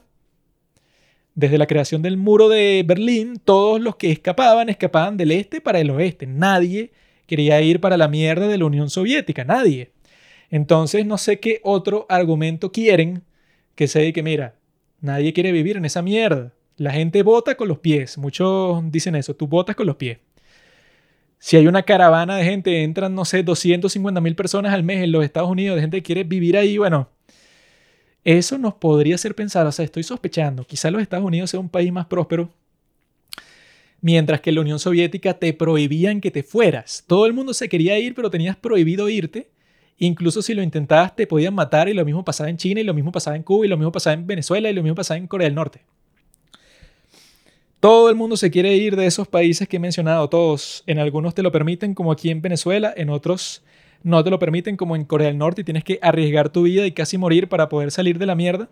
Desde la creación del muro de Berlín, todos los que escapaban, escapaban del Este para el Oeste. Nadie quería ir para la mierda de la Unión Soviética, nadie. Entonces, no sé qué otro argumento quieren que se que, mira, nadie quiere vivir en esa mierda. La gente vota con los pies. Muchos dicen eso, tú votas con los pies. Si hay una caravana de gente, entran, no sé, 250 mil personas al mes en los Estados Unidos, de gente que quiere vivir ahí, bueno, eso nos podría hacer pensar, o sea, estoy sospechando, quizá los Estados Unidos sea un país más próspero, mientras que la Unión Soviética te prohibían que te fueras. Todo el mundo se quería ir, pero tenías prohibido irte. Incluso si lo intentabas, te podían matar y lo mismo pasaba en China y lo mismo pasaba en Cuba y lo mismo pasaba en Venezuela y lo mismo pasaba en Corea del Norte. Todo el mundo se quiere ir de esos países que he mencionado, todos. En algunos te lo permiten, como aquí en Venezuela, en otros no te lo permiten, como en Corea del Norte, y tienes que arriesgar tu vida y casi morir para poder salir de la mierda.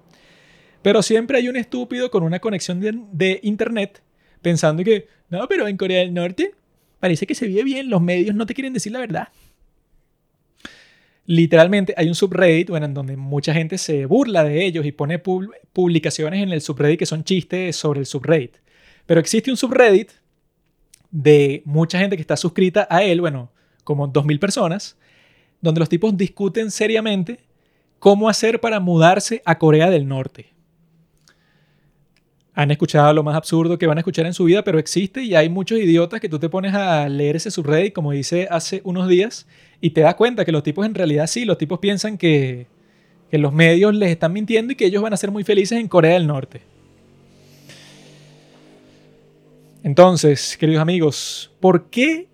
Pero siempre hay un estúpido con una conexión de, internet pensando que, no, pero en Corea del Norte parece que se vive bien, los medios no te quieren decir la verdad. Literalmente hay un subreddit, bueno, en donde mucha gente se burla de ellos y pone publicaciones en el subreddit que son chistes sobre el subreddit. Pero existe un subreddit de mucha gente que está suscrita a él, bueno, como 2.000 personas, donde los tipos discuten seriamente cómo hacer para mudarse a Corea del Norte. Han escuchado lo más absurdo que van a escuchar en su vida, pero existe y hay muchos idiotas que tú te pones a leer ese subreddit, como dice hace unos días, y te das cuenta que los tipos en realidad sí, los tipos piensan que, que los medios les están mintiendo y que ellos van a ser muy felices en Corea del Norte. Entonces, queridos amigos, ¿por qué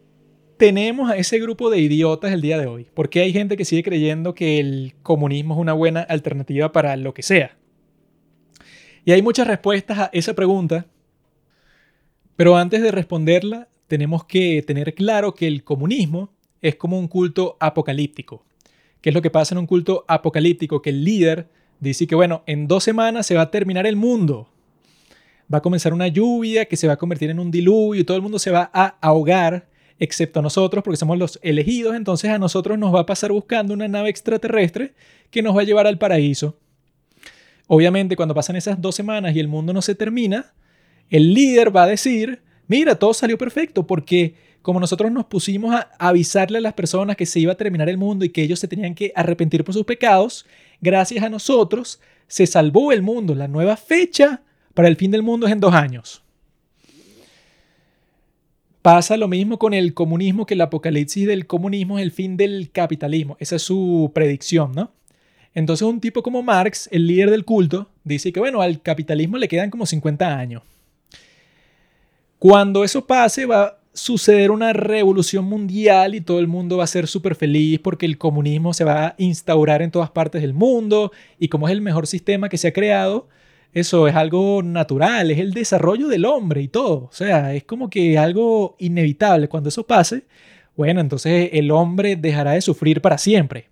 tenemos a ese grupo de idiotas el día de hoy? ¿Por qué hay gente que sigue creyendo que el comunismo es una buena alternativa para lo que sea? Y hay muchas respuestas a esa pregunta, pero antes de responderla, tenemos que tener claro que el comunismo es como un culto apocalíptico. ¿Qué es lo que pasa en un culto apocalíptico? Que el líder dice que, bueno, en dos semanas se va a terminar el mundo. Va a comenzar una lluvia que se va a convertir en un diluvio y todo el mundo se va a ahogar, excepto nosotros, porque somos los elegidos. Entonces a nosotros nos va a pasar buscando una nave extraterrestre que nos va a llevar al paraíso. Obviamente, cuando pasan esas dos semanas y el mundo no se termina, el líder va a decir, mira, todo salió perfecto porque como nosotros nos pusimos a avisarle a las personas que se iba a terminar el mundo y que ellos se tenían que arrepentir por sus pecados, gracias a nosotros se salvó el mundo. La nueva fecha para el fin del mundo es en dos años. Pasa lo mismo con el comunismo, que el apocalipsis del comunismo es el fin del capitalismo. Esa es su predicción, ¿no? Entonces un tipo como Marx, el líder del culto, dice que bueno, al capitalismo le quedan como 50 años. Cuando eso pase va a suceder una revolución mundial y todo el mundo va a ser súper feliz porque el comunismo se va a instaurar en todas partes del mundo y como es el mejor sistema que se ha creado, eso es algo natural, es el desarrollo del hombre y todo. O sea, es como que algo inevitable. Cuando eso pase, bueno, entonces el hombre dejará de sufrir para siempre.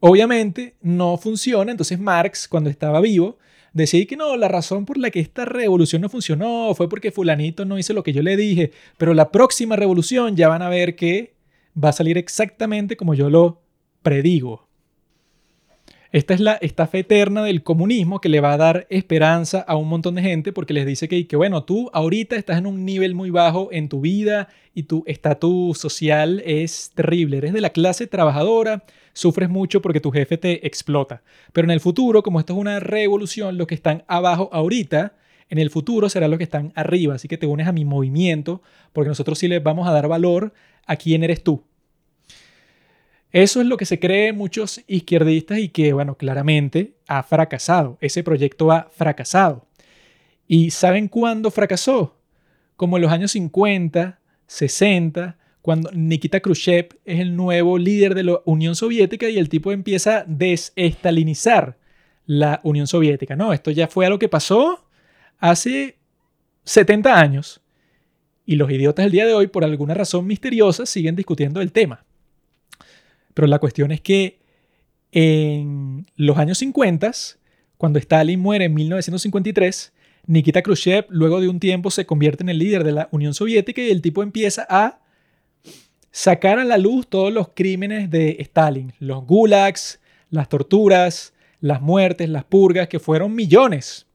Obviamente no funciona, entonces Marx, cuando estaba vivo, decía que no, la razón por la que esta revolución no funcionó fue porque fulanito no hizo lo que yo le dije, pero la próxima revolución ya van a ver que va a salir exactamente como yo lo predigo. Esta es la estafa eterna del comunismo que le va a dar esperanza a un montón de gente porque les dice que, que, bueno, tú ahorita estás en un nivel muy bajo en tu vida y tu estatus social es terrible. Eres de la clase trabajadora, sufres mucho porque tu jefe te explota. Pero en el futuro, como esto es una revolución, los que están abajo ahorita, en el futuro serán los que están arriba. Así que te unes a mi movimiento porque nosotros sí les vamos a dar valor a quién eres tú. Eso es lo que se cree muchos izquierdistas y que, bueno, claramente ha fracasado. Ese proyecto ha fracasado. ¿Y saben cuándo fracasó? Como en los años 50, 60, cuando Nikita Khrushchev es el nuevo líder de la Unión Soviética y el tipo empieza a desestalinizar la Unión Soviética. No, esto ya fue algo que pasó hace 70 años. Y los idiotas del día de hoy, por alguna razón misteriosa, siguen discutiendo el tema. Pero la cuestión es que en los años 50, cuando Stalin muere en 1953, Nikita Khrushchev luego de un tiempo se convierte en el líder de la Unión Soviética y el tipo empieza a sacar a la luz todos los crímenes de Stalin, los gulags, las torturas, las muertes, las purgas, que fueron millones.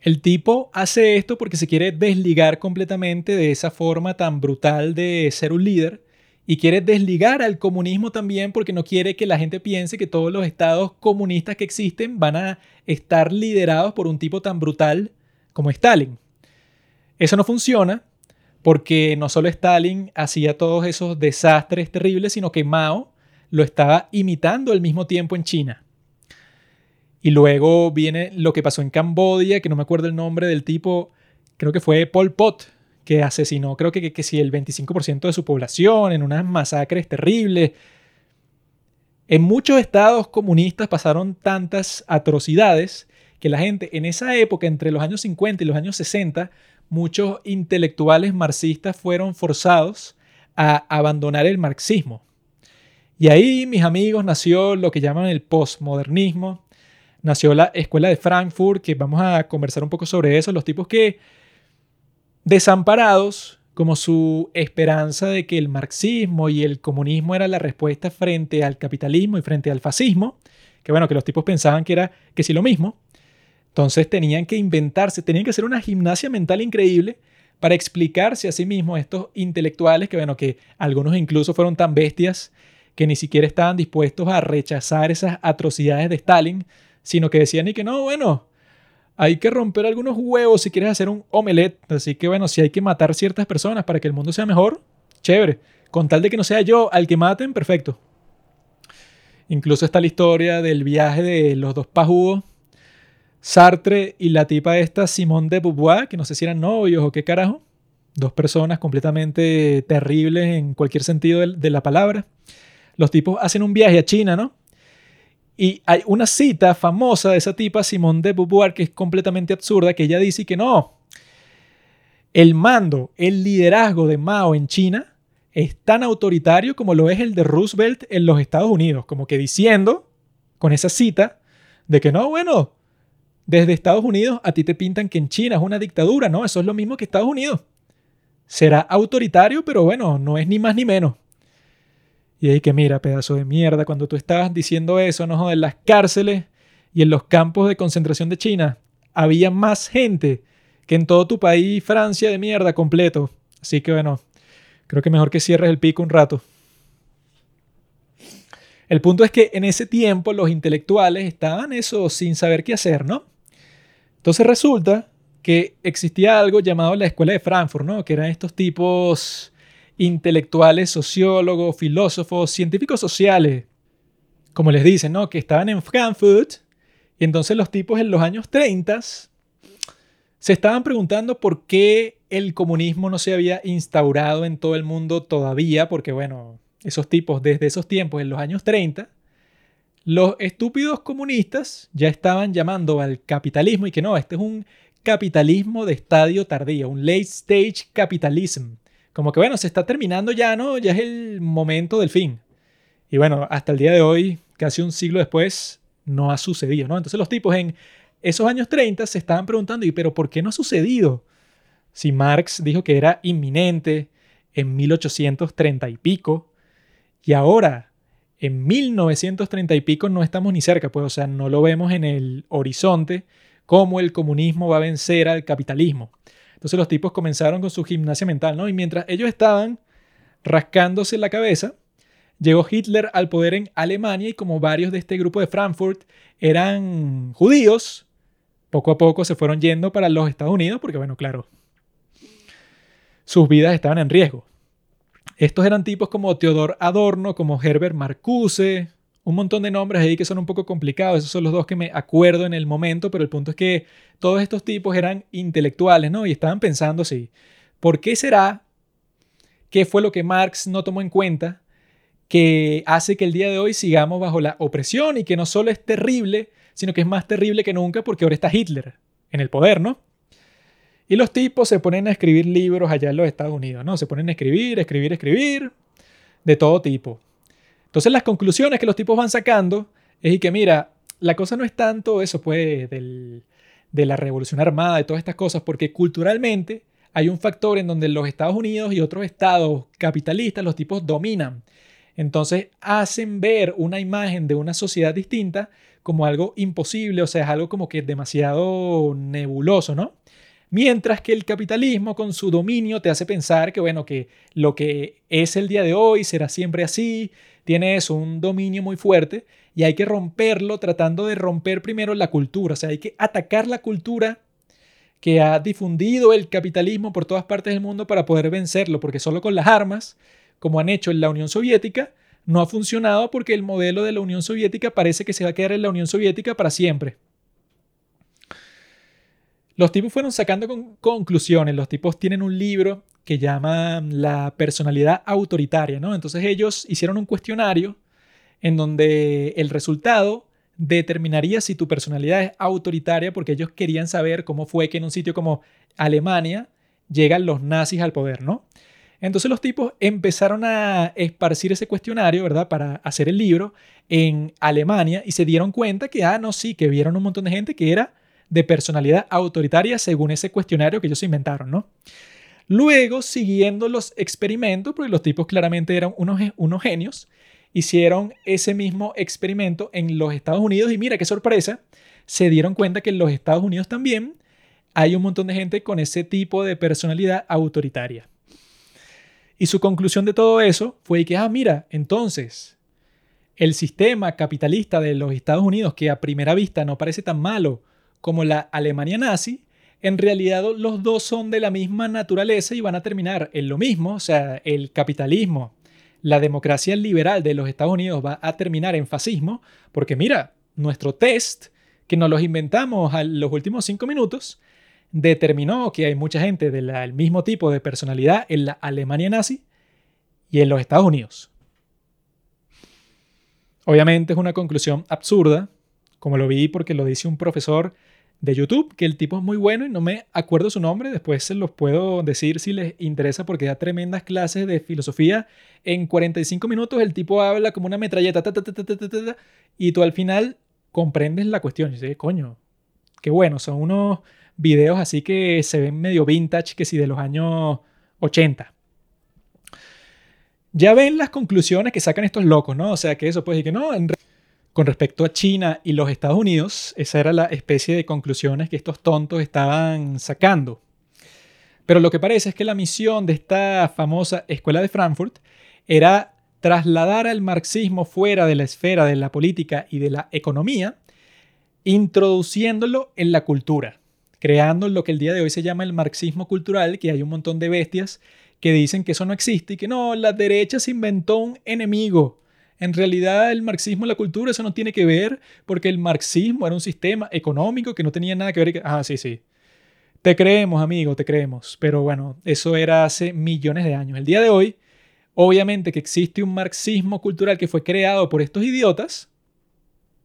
El tipo hace esto porque se quiere desligar completamente de esa forma tan brutal de ser un líder y quiere desligar al comunismo también porque no quiere que la gente piense que todos los estados comunistas que existen van a estar liderados por un tipo tan brutal como Stalin. Eso no funciona porque no solo Stalin hacía todos esos desastres terribles, sino que Mao lo estaba imitando al mismo tiempo en China. Y luego viene lo que pasó en Camboya, que no me acuerdo el nombre del tipo, creo que fue Pol Pot, que asesinó creo que, que, si el 25% de su población en unas masacres terribles. En muchos estados comunistas pasaron tantas atrocidades que la gente en esa época, entre los años 50 y los años 60, muchos intelectuales marxistas fueron forzados a abandonar el marxismo. Y ahí, mis amigos, nació lo que llaman el postmodernismo, nació la Escuela de Frankfurt, que vamos a conversar un poco sobre eso, los tipos que desamparados como su esperanza de que el marxismo y el comunismo era la respuesta frente al capitalismo y frente al fascismo, que bueno, que los tipos pensaban que era que sí lo mismo. Entonces tenían que inventarse, tenían que hacer una gimnasia mental increíble para explicarse a sí mismos estos intelectuales que bueno, que algunos incluso fueron tan bestias que ni siquiera estaban dispuestos a rechazar esas atrocidades de Stalin, sino que decían y que no, bueno, hay que romper algunos huevos si quieres hacer un omelette. Así que bueno, si hay que matar ciertas personas para que el mundo sea mejor, chévere. Con tal de que no sea yo al que maten, perfecto. Incluso está la historia del viaje de los dos pajúos, Sartre y la tipa esta, Simone de Beauvoir, que no sé si eran novios o qué carajo. Dos personas completamente terribles en cualquier sentido de la palabra. Los tipos hacen un viaje a China, ¿no? Y hay una cita famosa de esa tipa, Simone de Beauvoir, que es completamente absurda, que ella dice que no, el mando, el liderazgo de Mao en China es tan autoritario como lo es el de Roosevelt en los Estados Unidos, como que diciendo, con esa cita, de que no, bueno, desde Estados Unidos a ti te pintan que en China es una dictadura, no, eso es lo mismo que Estados Unidos. Será autoritario, pero bueno, no es ni más ni menos. Y ahí que mira, pedazo de mierda, cuando tú estabas diciendo eso, no en las cárceles y en los campos de concentración de China había más gente que en todo tu país, Francia, de mierda completo. Así que bueno, creo que mejor que cierres el pico un rato. El punto es que en ese tiempo los intelectuales estaban eso sin saber qué hacer, ¿no? Entonces resulta que existía algo llamado la Escuela de Frankfurt, ¿no? Que eran estos tipos intelectuales, sociólogos, filósofos, científicos sociales, como les dicen, ¿no? Que estaban en Frankfurt y entonces los tipos en los años 30 se estaban preguntando por qué el comunismo no se había instaurado en todo el mundo todavía, porque bueno, esos tipos desde esos tiempos, en los años 30, los estúpidos comunistas ya estaban llamando al capitalismo y que no, este es un capitalismo de estadio tardío, un late stage capitalism. Como que bueno, se está terminando ya, ¿no? Ya es el momento del fin. Y bueno, hasta el día de hoy, casi un siglo después, no ha sucedido, ¿no? Entonces los tipos en esos años 30 se estaban preguntando, ¿y pero por qué no ha sucedido? Si Marx dijo que era inminente en 1830 y pico, y ahora en 1930 y pico no estamos ni cerca, pues, o sea, no lo vemos en el horizonte cómo el comunismo va a vencer al capitalismo. Entonces los tipos comenzaron con su gimnasia mental, ¿no? Y mientras ellos estaban rascándose la cabeza, llegó Hitler al poder en Alemania y como varios de este grupo de Frankfurt eran judíos, poco a poco se fueron yendo para los Estados Unidos porque, bueno, claro, sus vidas estaban en riesgo. Estos eran tipos como Theodor Adorno, como Herbert Marcuse, un montón de nombres ahí que son un poco complicados. Esos son los dos que me acuerdo en el momento, pero el punto es que todos estos tipos eran intelectuales, ¿no? Y estaban pensando así, ¿por qué será? ¿Qué fue lo que Marx no tomó en cuenta que hace que el día de hoy sigamos bajo la opresión y que no solo es terrible, sino que es más terrible que nunca porque ahora está Hitler en el poder, ¿no? Y los tipos se ponen a escribir libros allá en los Estados Unidos, ¿no? Se ponen a escribir, escribir, escribir, de todo tipo. Entonces las conclusiones que los tipos van sacando es que, mira, la cosa no es tanto eso, pues, de la revolución armada, y todas estas cosas, porque culturalmente hay un factor en donde los Estados Unidos y otros estados capitalistas, los tipos dominan. Entonces hacen ver una imagen de una sociedad distinta como algo imposible, o sea, es algo como que demasiado nebuloso, ¿no? Mientras que el capitalismo con su dominio te hace pensar que, bueno, que lo que es el día de hoy será siempre así, tiene eso, un dominio muy fuerte, y hay que romperlo tratando de romper primero la cultura, o sea, hay que atacar la cultura que ha difundido el capitalismo por todas partes del mundo para poder vencerlo, porque solo con las armas, como han hecho en la Unión Soviética, no ha funcionado porque el modelo de la Unión Soviética parece que se va a quedar en la Unión Soviética para siempre. Los tipos fueron sacando conclusiones. Los tipos tienen un libro que llama La personalidad autoritaria, ¿no? Entonces ellos hicieron un cuestionario en donde el resultado determinaría si tu personalidad es autoritaria porque ellos querían saber cómo fue que en un sitio como Alemania llegan los nazis al poder, ¿no? Entonces los tipos empezaron a esparcir ese cuestionario, ¿verdad? Para hacer el libro en Alemania y se dieron cuenta que, ah, no, sí, que vieron un montón de gente que era de personalidad autoritaria según ese cuestionario que ellos inventaron, ¿no? Luego, siguiendo los experimentos, porque los tipos claramente eran unos, unos genios, hicieron ese mismo experimento en los Estados Unidos y mira qué sorpresa, se dieron cuenta que en los Estados Unidos también hay un montón de gente con ese tipo de personalidad autoritaria. Y su conclusión de todo eso fue que, ah, mira, entonces, el sistema capitalista de los Estados Unidos, que a primera vista no parece tan malo como la Alemania nazi, en realidad los dos son de la misma naturaleza y van a terminar en lo mismo, o sea, el capitalismo la democracia liberal de los Estados Unidos va a terminar en fascismo, porque mira, nuestro test, que nos los inventamos a los últimos cinco minutos, determinó que hay mucha gente del mismo tipo de personalidad en la Alemania nazi y en los Estados Unidos. Obviamente es una conclusión absurda, como lo vi porque lo dice un profesor de YouTube, que el tipo es muy bueno y no me acuerdo su nombre, después se los puedo decir si les interesa porque da tremendas clases de filosofía. En 45 minutos el tipo habla como una metralleta y tú al final comprendes la cuestión. Y dices, coño, qué bueno, son unos videos así que se ven medio vintage que si de los años 80. Ya ven las conclusiones que sacan estos locos, ¿no? O sea, que eso puede decir que no, en con respecto a China y los Estados Unidos, esa era la especie de conclusiones que estos tontos estaban sacando. Pero lo que parece es que la misión de esta famosa escuela de Frankfurt era trasladar al marxismo fuera de la esfera de la política y de la economía, introduciéndolo en la cultura, creando lo que el día de hoy se llama el marxismo cultural, que hay un montón de bestias que dicen que eso no existe y que no, la derecha se inventó un enemigo en realidad el marxismo y la cultura eso no tiene que ver porque el marxismo era un sistema económico que no tenía nada que ver. Ah, sí, sí. Te creemos, amigo, te creemos. Pero bueno, eso era hace millones de años. El día de hoy, obviamente que existe un marxismo cultural que fue creado por estos idiotas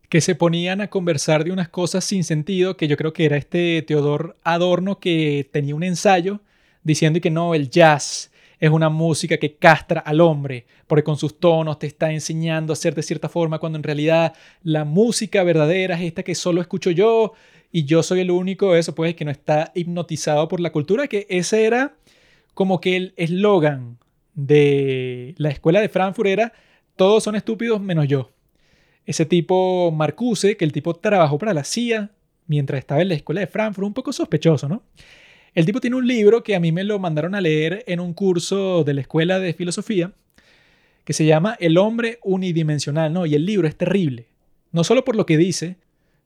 que se ponían a conversar de unas cosas sin sentido, que yo creo que era este Teodor Adorno que tenía un ensayo diciendo que no, el jazz es una música que castra al hombre, porque con sus tonos te está enseñando a hacer de cierta forma, cuando en realidad la música verdadera es esta que solo escucho yo y yo soy el único, eso pues, que no está hipnotizado por la cultura, que ese era como que el eslogan de la escuela de Frankfurt era, todos son estúpidos menos yo. Ese tipo Marcuse, que el tipo trabajó para la CIA mientras estaba en la escuela de Frankfurt, un poco sospechoso, ¿no? El tipo tiene un libro que a mí me lo mandaron a leer en un curso de la escuela de filosofía que se llama El hombre unidimensional, ¿no? Y el libro es terrible. No solo por lo que dice,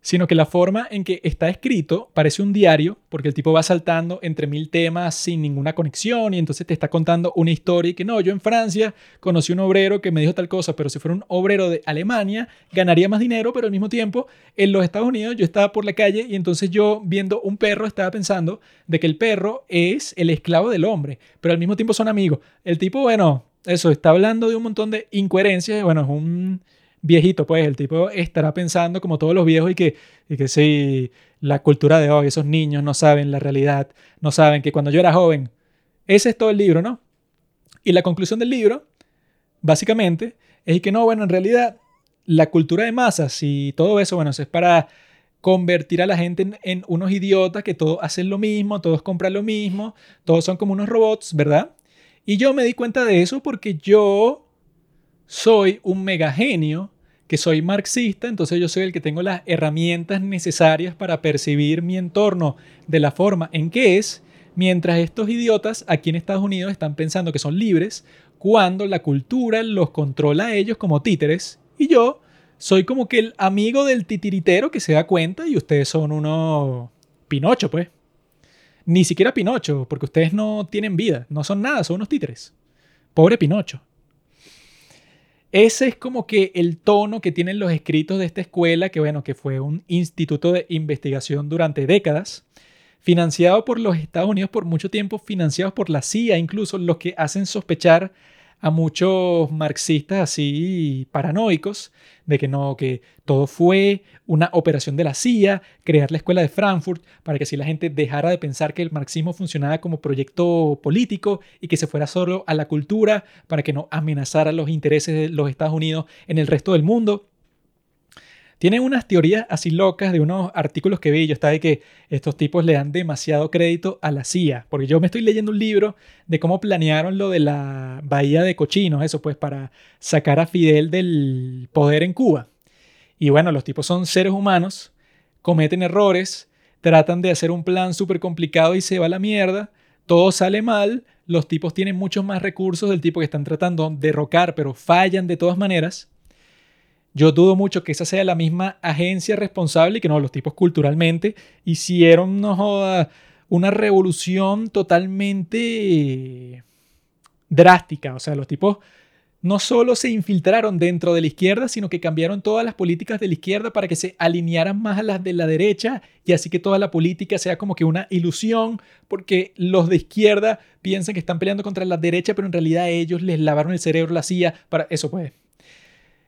sino que la forma en que está escrito parece un diario, porque el tipo va saltando entre mil temas sin ninguna conexión y entonces te está contando una historia y que no, yo en Francia conocí un obrero que me dijo tal cosa, pero si fuera un obrero de Alemania ganaría más dinero, pero al mismo tiempo en los Estados Unidos yo estaba por la calle y entonces yo viendo un perro estaba pensando de que el perro es el esclavo del hombre, pero al mismo tiempo son amigos. El tipo, bueno, eso, está hablando de un montón de incoherencias, bueno, es un viejito, pues el tipo estará pensando como todos los viejos y que, y que si la cultura de hoy, esos niños no saben la realidad, no saben que cuando yo era joven, ese es todo el libro, ¿no? Y la conclusión del libro, básicamente, es que no, bueno, en realidad la cultura de masas y todo eso, bueno, es para convertir a la gente en, en, unos idiotas que todos hacen lo mismo, todos compran lo mismo, todos son como unos robots, ¿verdad? Y yo me di cuenta de eso porque yo soy un mega genio que soy marxista, entonces yo soy el que tengo las herramientas necesarias para percibir mi entorno de la forma en que es, mientras estos idiotas aquí en Estados Unidos están pensando que son libres, cuando la cultura los controla a ellos como títeres, y yo soy como que el amigo del titiritero que se da cuenta y ustedes son unos Pinocho, pues. Ni siquiera Pinocho, porque ustedes no tienen vida, no son nada, son unos títeres. Pobre Pinocho. Ese es como que el tono que tienen los escritos de esta escuela, que bueno, que fue un instituto de investigación durante décadas, financiado por los Estados Unidos por mucho tiempo, financiados por la CIA, incluso los que hacen sospechar a muchos marxistas así paranoicos de que no, que todo fue una operación de la CIA, crear la escuela de Frankfurt para que así la gente dejara de pensar que el marxismo funcionaba como proyecto político y que se fuera solo a la cultura para que no amenazara los intereses de los Estados Unidos en el resto del mundo. Tiene unas teorías así locas de unos artículos que vi. Yo estaba de que estos tipos le dan demasiado crédito a la CIA. Porque yo me estoy leyendo un libro de cómo planearon lo de la bahía de cochinos, eso pues, para sacar a Fidel del poder en Cuba. Y bueno, los tipos son seres humanos, cometen errores, tratan de hacer un plan súper complicado y se va a la mierda. Todo sale mal. Los tipos tienen muchos más recursos del tipo que están tratando de derrocar, pero fallan de todas maneras. Yo dudo mucho que esa sea la misma agencia responsable y que no, los tipos culturalmente hicieron una revolución totalmente drástica. O sea, los tipos no solo se infiltraron dentro de la izquierda, sino que cambiaron todas las políticas de la izquierda para que se alinearan más a las de la derecha y así que toda la política sea como que una ilusión, porque los de izquierda piensan que están peleando contra la derecha, pero en realidad ellos les lavaron el cerebro la CIA para eso pues.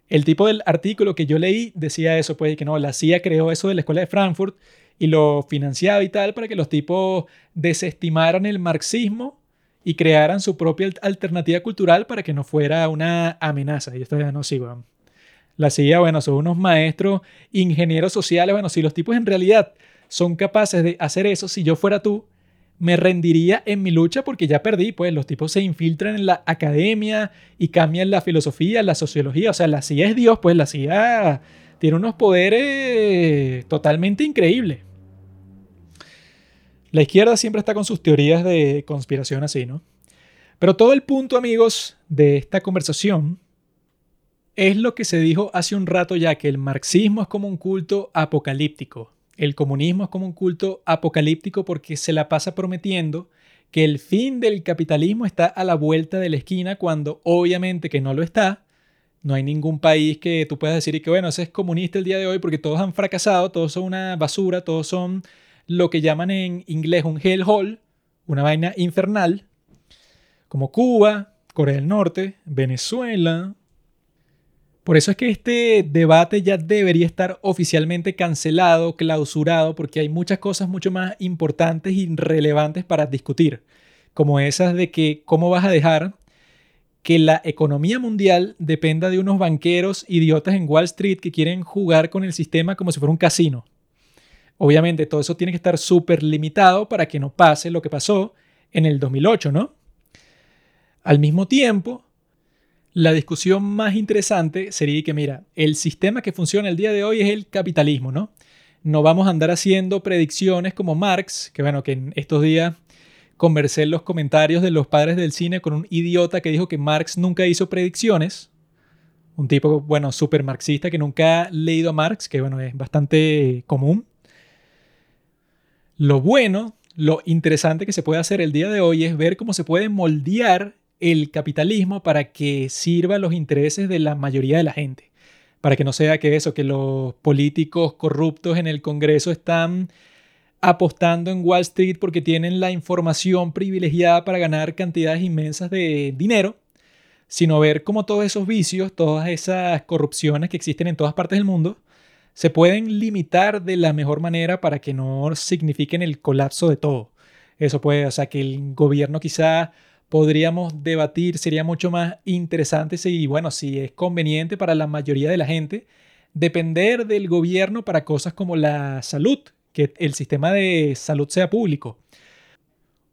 El tipo del artículo que yo leí decía eso, pues, que no, la CIA creó eso de la escuela de Frankfurt y lo financiaba y tal para que los tipos desestimaran el marxismo y crearan su propia alternativa cultural para que no fuera una amenaza. Y esto ya no sigo. La CIA, bueno, son unos maestros, ingenieros sociales. Bueno, si los tipos en realidad son capaces de hacer eso, si yo fuera tú, me rendiría en mi lucha porque ya perdí, pues los tipos se infiltran en la academia y cambian la filosofía, la sociología, o sea, la CIA es Dios, pues la CIA tiene unos poderes totalmente increíbles. La izquierda siempre está con sus teorías de conspiración así, ¿no? Pero todo el punto, amigos, de esta conversación es lo que se dijo hace un rato ya, que el marxismo es como un culto apocalíptico. El comunismo es como un culto apocalíptico porque se la pasa prometiendo que el fin del capitalismo está a la vuelta de la esquina cuando obviamente que no lo está. No hay ningún país que tú puedas decir que bueno, ese es comunista el día de hoy porque todos han fracasado, todos son una basura, todos son lo que llaman en inglés un hellhole, una vaina infernal, como Cuba, Corea del Norte, Venezuela. Por eso es que este debate ya debería estar oficialmente cancelado, clausurado, porque hay muchas cosas mucho más importantes y relevantes para discutir, como esas de que cómo vas a dejar que la economía mundial dependa de unos banqueros idiotas en Wall Street que quieren jugar con el sistema como si fuera un casino. Obviamente todo eso tiene que estar súper limitado para que no pase lo que pasó en el 2008, ¿no? Al mismo tiempo, la discusión más interesante sería que, mira, el sistema que funciona el día de hoy es el capitalismo, ¿no? No vamos a andar haciendo predicciones como Marx, que bueno, que en estos días conversé en los comentarios de los padres del cine con un idiota que dijo que Marx nunca hizo predicciones. Un tipo, bueno, súper marxista que nunca ha leído a Marx, que bueno, es bastante común. Lo bueno, lo interesante que se puede hacer el día de hoy es ver cómo se puede moldear el capitalismo para que sirva los intereses de la mayoría de la gente. Para que no sea que eso, que los políticos corruptos en el Congreso están apostando en Wall Street porque tienen la información privilegiada para ganar cantidades inmensas de dinero, sino ver cómo todos esos vicios, todas esas corrupciones que existen en todas partes del mundo, se pueden limitar de la mejor manera para que no signifiquen el colapso de todo. Eso puede, o sea, que el gobierno quizá podríamos debatir, sería mucho más interesante si, bueno, si es conveniente para la mayoría de la gente depender del gobierno para cosas como la salud, que el sistema de salud sea público.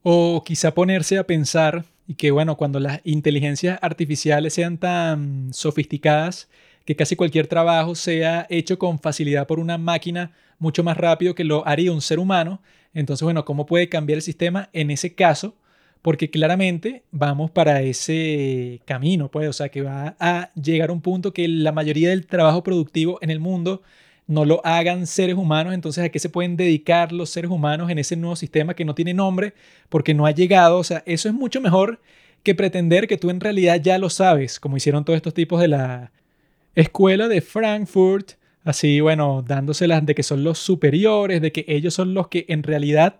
O quizá ponerse a pensar y que, bueno, cuando las inteligencias artificiales sean tan sofisticadas que casi cualquier trabajo sea hecho con facilidad por una máquina mucho más rápido que lo haría un ser humano. Entonces, bueno, ¿cómo puede cambiar el sistema en ese caso? Porque claramente vamos para ese camino, pues, o sea, que va a llegar un punto que la mayoría del trabajo productivo en el mundo no lo hagan seres humanos, entonces a qué se pueden dedicar los seres humanos en ese nuevo sistema que no tiene nombre porque no ha llegado, o sea, eso es mucho mejor que pretender que tú en realidad ya lo sabes, como hicieron todos estos tipos de la escuela de Frankfurt, así, bueno, dándoselas de que son los superiores, de que ellos son los que en realidad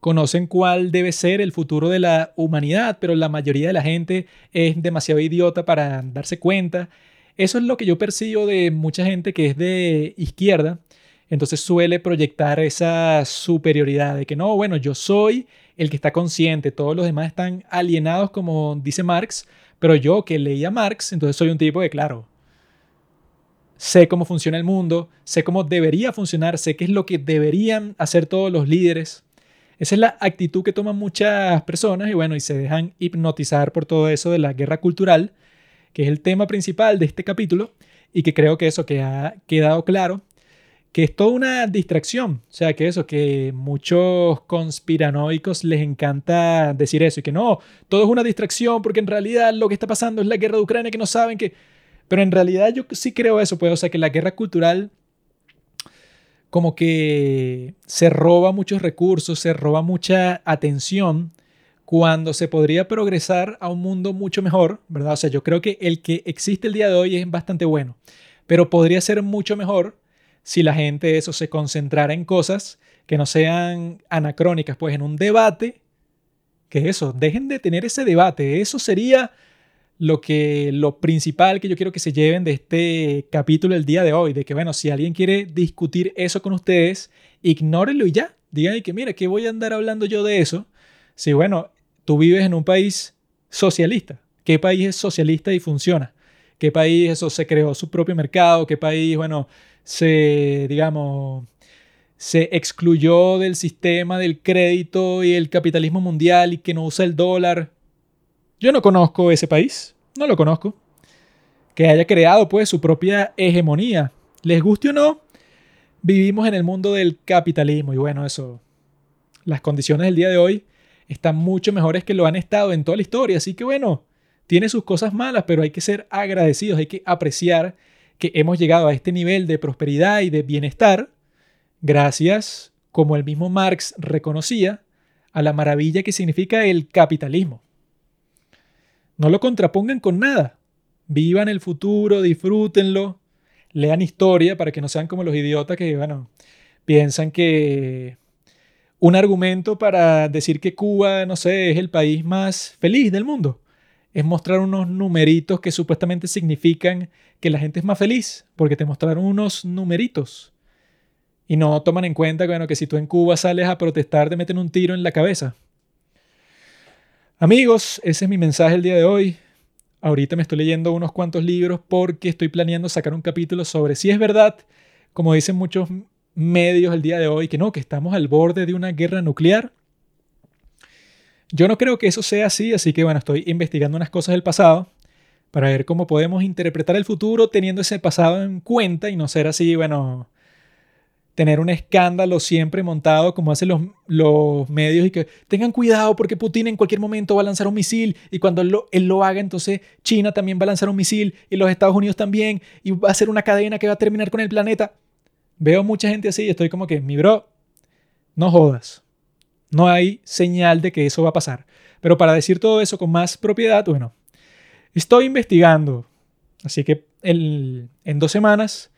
conocen cuál debe ser el futuro de la humanidad, pero la mayoría de la gente es demasiado idiota para darse cuenta. Eso es lo que yo percibo de mucha gente que es de izquierda, entonces suele proyectar esa superioridad de que no, bueno, yo soy el que está consciente, todos los demás están alienados como dice Marx, pero yo que leía Marx, entonces soy un tipo de, claro, sé cómo funciona el mundo, sé cómo debería funcionar, sé qué es lo que deberían hacer todos los líderes. Esa es la actitud que toman muchas personas y bueno, y se dejan hipnotizar por todo eso de la guerra cultural, que es el tema principal de este capítulo y que creo que eso que ha quedado claro, que es toda una distracción, o sea, que eso, que muchos conspiranoicos les encanta decir eso y que no, todo es una distracción porque en realidad lo que está pasando es la guerra de Ucrania que no saben que pero en realidad yo sí creo eso, pues, o sea, que la guerra cultural como que se roba muchos recursos, se roba mucha atención cuando se podría progresar a un mundo mucho mejor, ¿verdad? O sea, yo creo que el que existe el día de hoy es bastante bueno, pero podría ser mucho mejor si la gente eso se concentrara en cosas que no sean anacrónicas, pues en un debate, que eso, dejen de tener ese debate, eso sería lo que lo principal que yo quiero que se lleven de este capítulo el día de hoy, de que bueno, si alguien quiere discutir eso con ustedes, ignórenlo y ya, digan que mira, ¿qué voy a andar hablando yo de eso? Si bueno, tú vives en un país socialista. ¿Qué país es socialista y funciona? ¿Qué país eso se creó su propio mercado? ¿Qué país, bueno, se, digamos, se excluyó del sistema del crédito y el capitalismo mundial y que no usa el dólar? Yo no conozco ese país, no lo conozco. Que haya creado pues su propia hegemonía. Les guste o no, vivimos en el mundo del capitalismo y bueno, eso, las condiciones del día de hoy están mucho mejores que lo han estado en toda la historia. Así que bueno, tiene sus cosas malas, pero hay que ser agradecidos, hay que apreciar que hemos llegado a este nivel de prosperidad y de bienestar gracias, como el mismo Marx reconocía, a la maravilla que significa el capitalismo. No lo contrapongan con nada. Vivan el futuro, disfrútenlo, lean historia para que no sean como los idiotas que, bueno, piensan que un argumento para decir que Cuba, no sé, es el país más feliz del mundo. Es mostrar unos numeritos que supuestamente significan que la gente es más feliz, porque te mostraron unos numeritos. Y no toman en cuenta bueno, que si tú en Cuba sales a protestar te meten un tiro en la cabeza. Amigos, ese es mi mensaje el día de hoy. Ahorita me estoy leyendo unos cuantos libros porque estoy planeando sacar un capítulo sobre si es verdad, como dicen muchos medios el día de hoy que no, que estamos al borde de una guerra nuclear. Yo no creo que eso sea así, así que bueno, estoy investigando unas cosas del pasado para ver cómo podemos interpretar el futuro teniendo ese pasado en cuenta y no ser así, bueno, tener un escándalo siempre montado como hacen los, los medios y que tengan cuidado porque Putin en cualquier momento va a lanzar un misil y cuando él lo, él lo haga entonces China también va a lanzar un misil y los Estados Unidos también y va a ser una cadena que va a terminar con el planeta. Veo mucha gente así y estoy como que, mi bro, no jodas. No hay señal de que eso va a pasar. Pero para decir todo eso con más propiedad, bueno, estoy investigando. Así que en dos semanas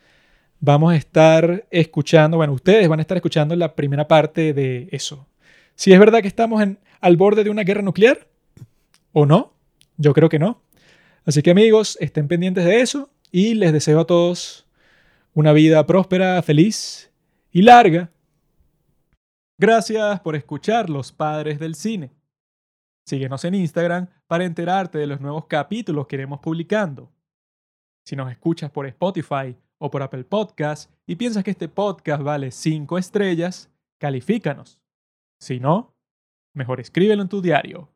vamos a estar escuchando, bueno, ustedes van a estar escuchando la primera parte de eso. Si es verdad que estamos en, al borde de una guerra nuclear o no, yo creo que no. Así que amigos, estén pendientes de eso y les deseo a todos una vida próspera, feliz y larga. Gracias por escuchar Los Padres del Cine. Síguenos en Instagram para enterarte de los nuevos capítulos que iremos publicando. Si nos escuchas por Spotify o por Apple Podcast y piensas que este podcast vale 5 estrellas, califícanos. Si no, mejor escríbelo en tu diario.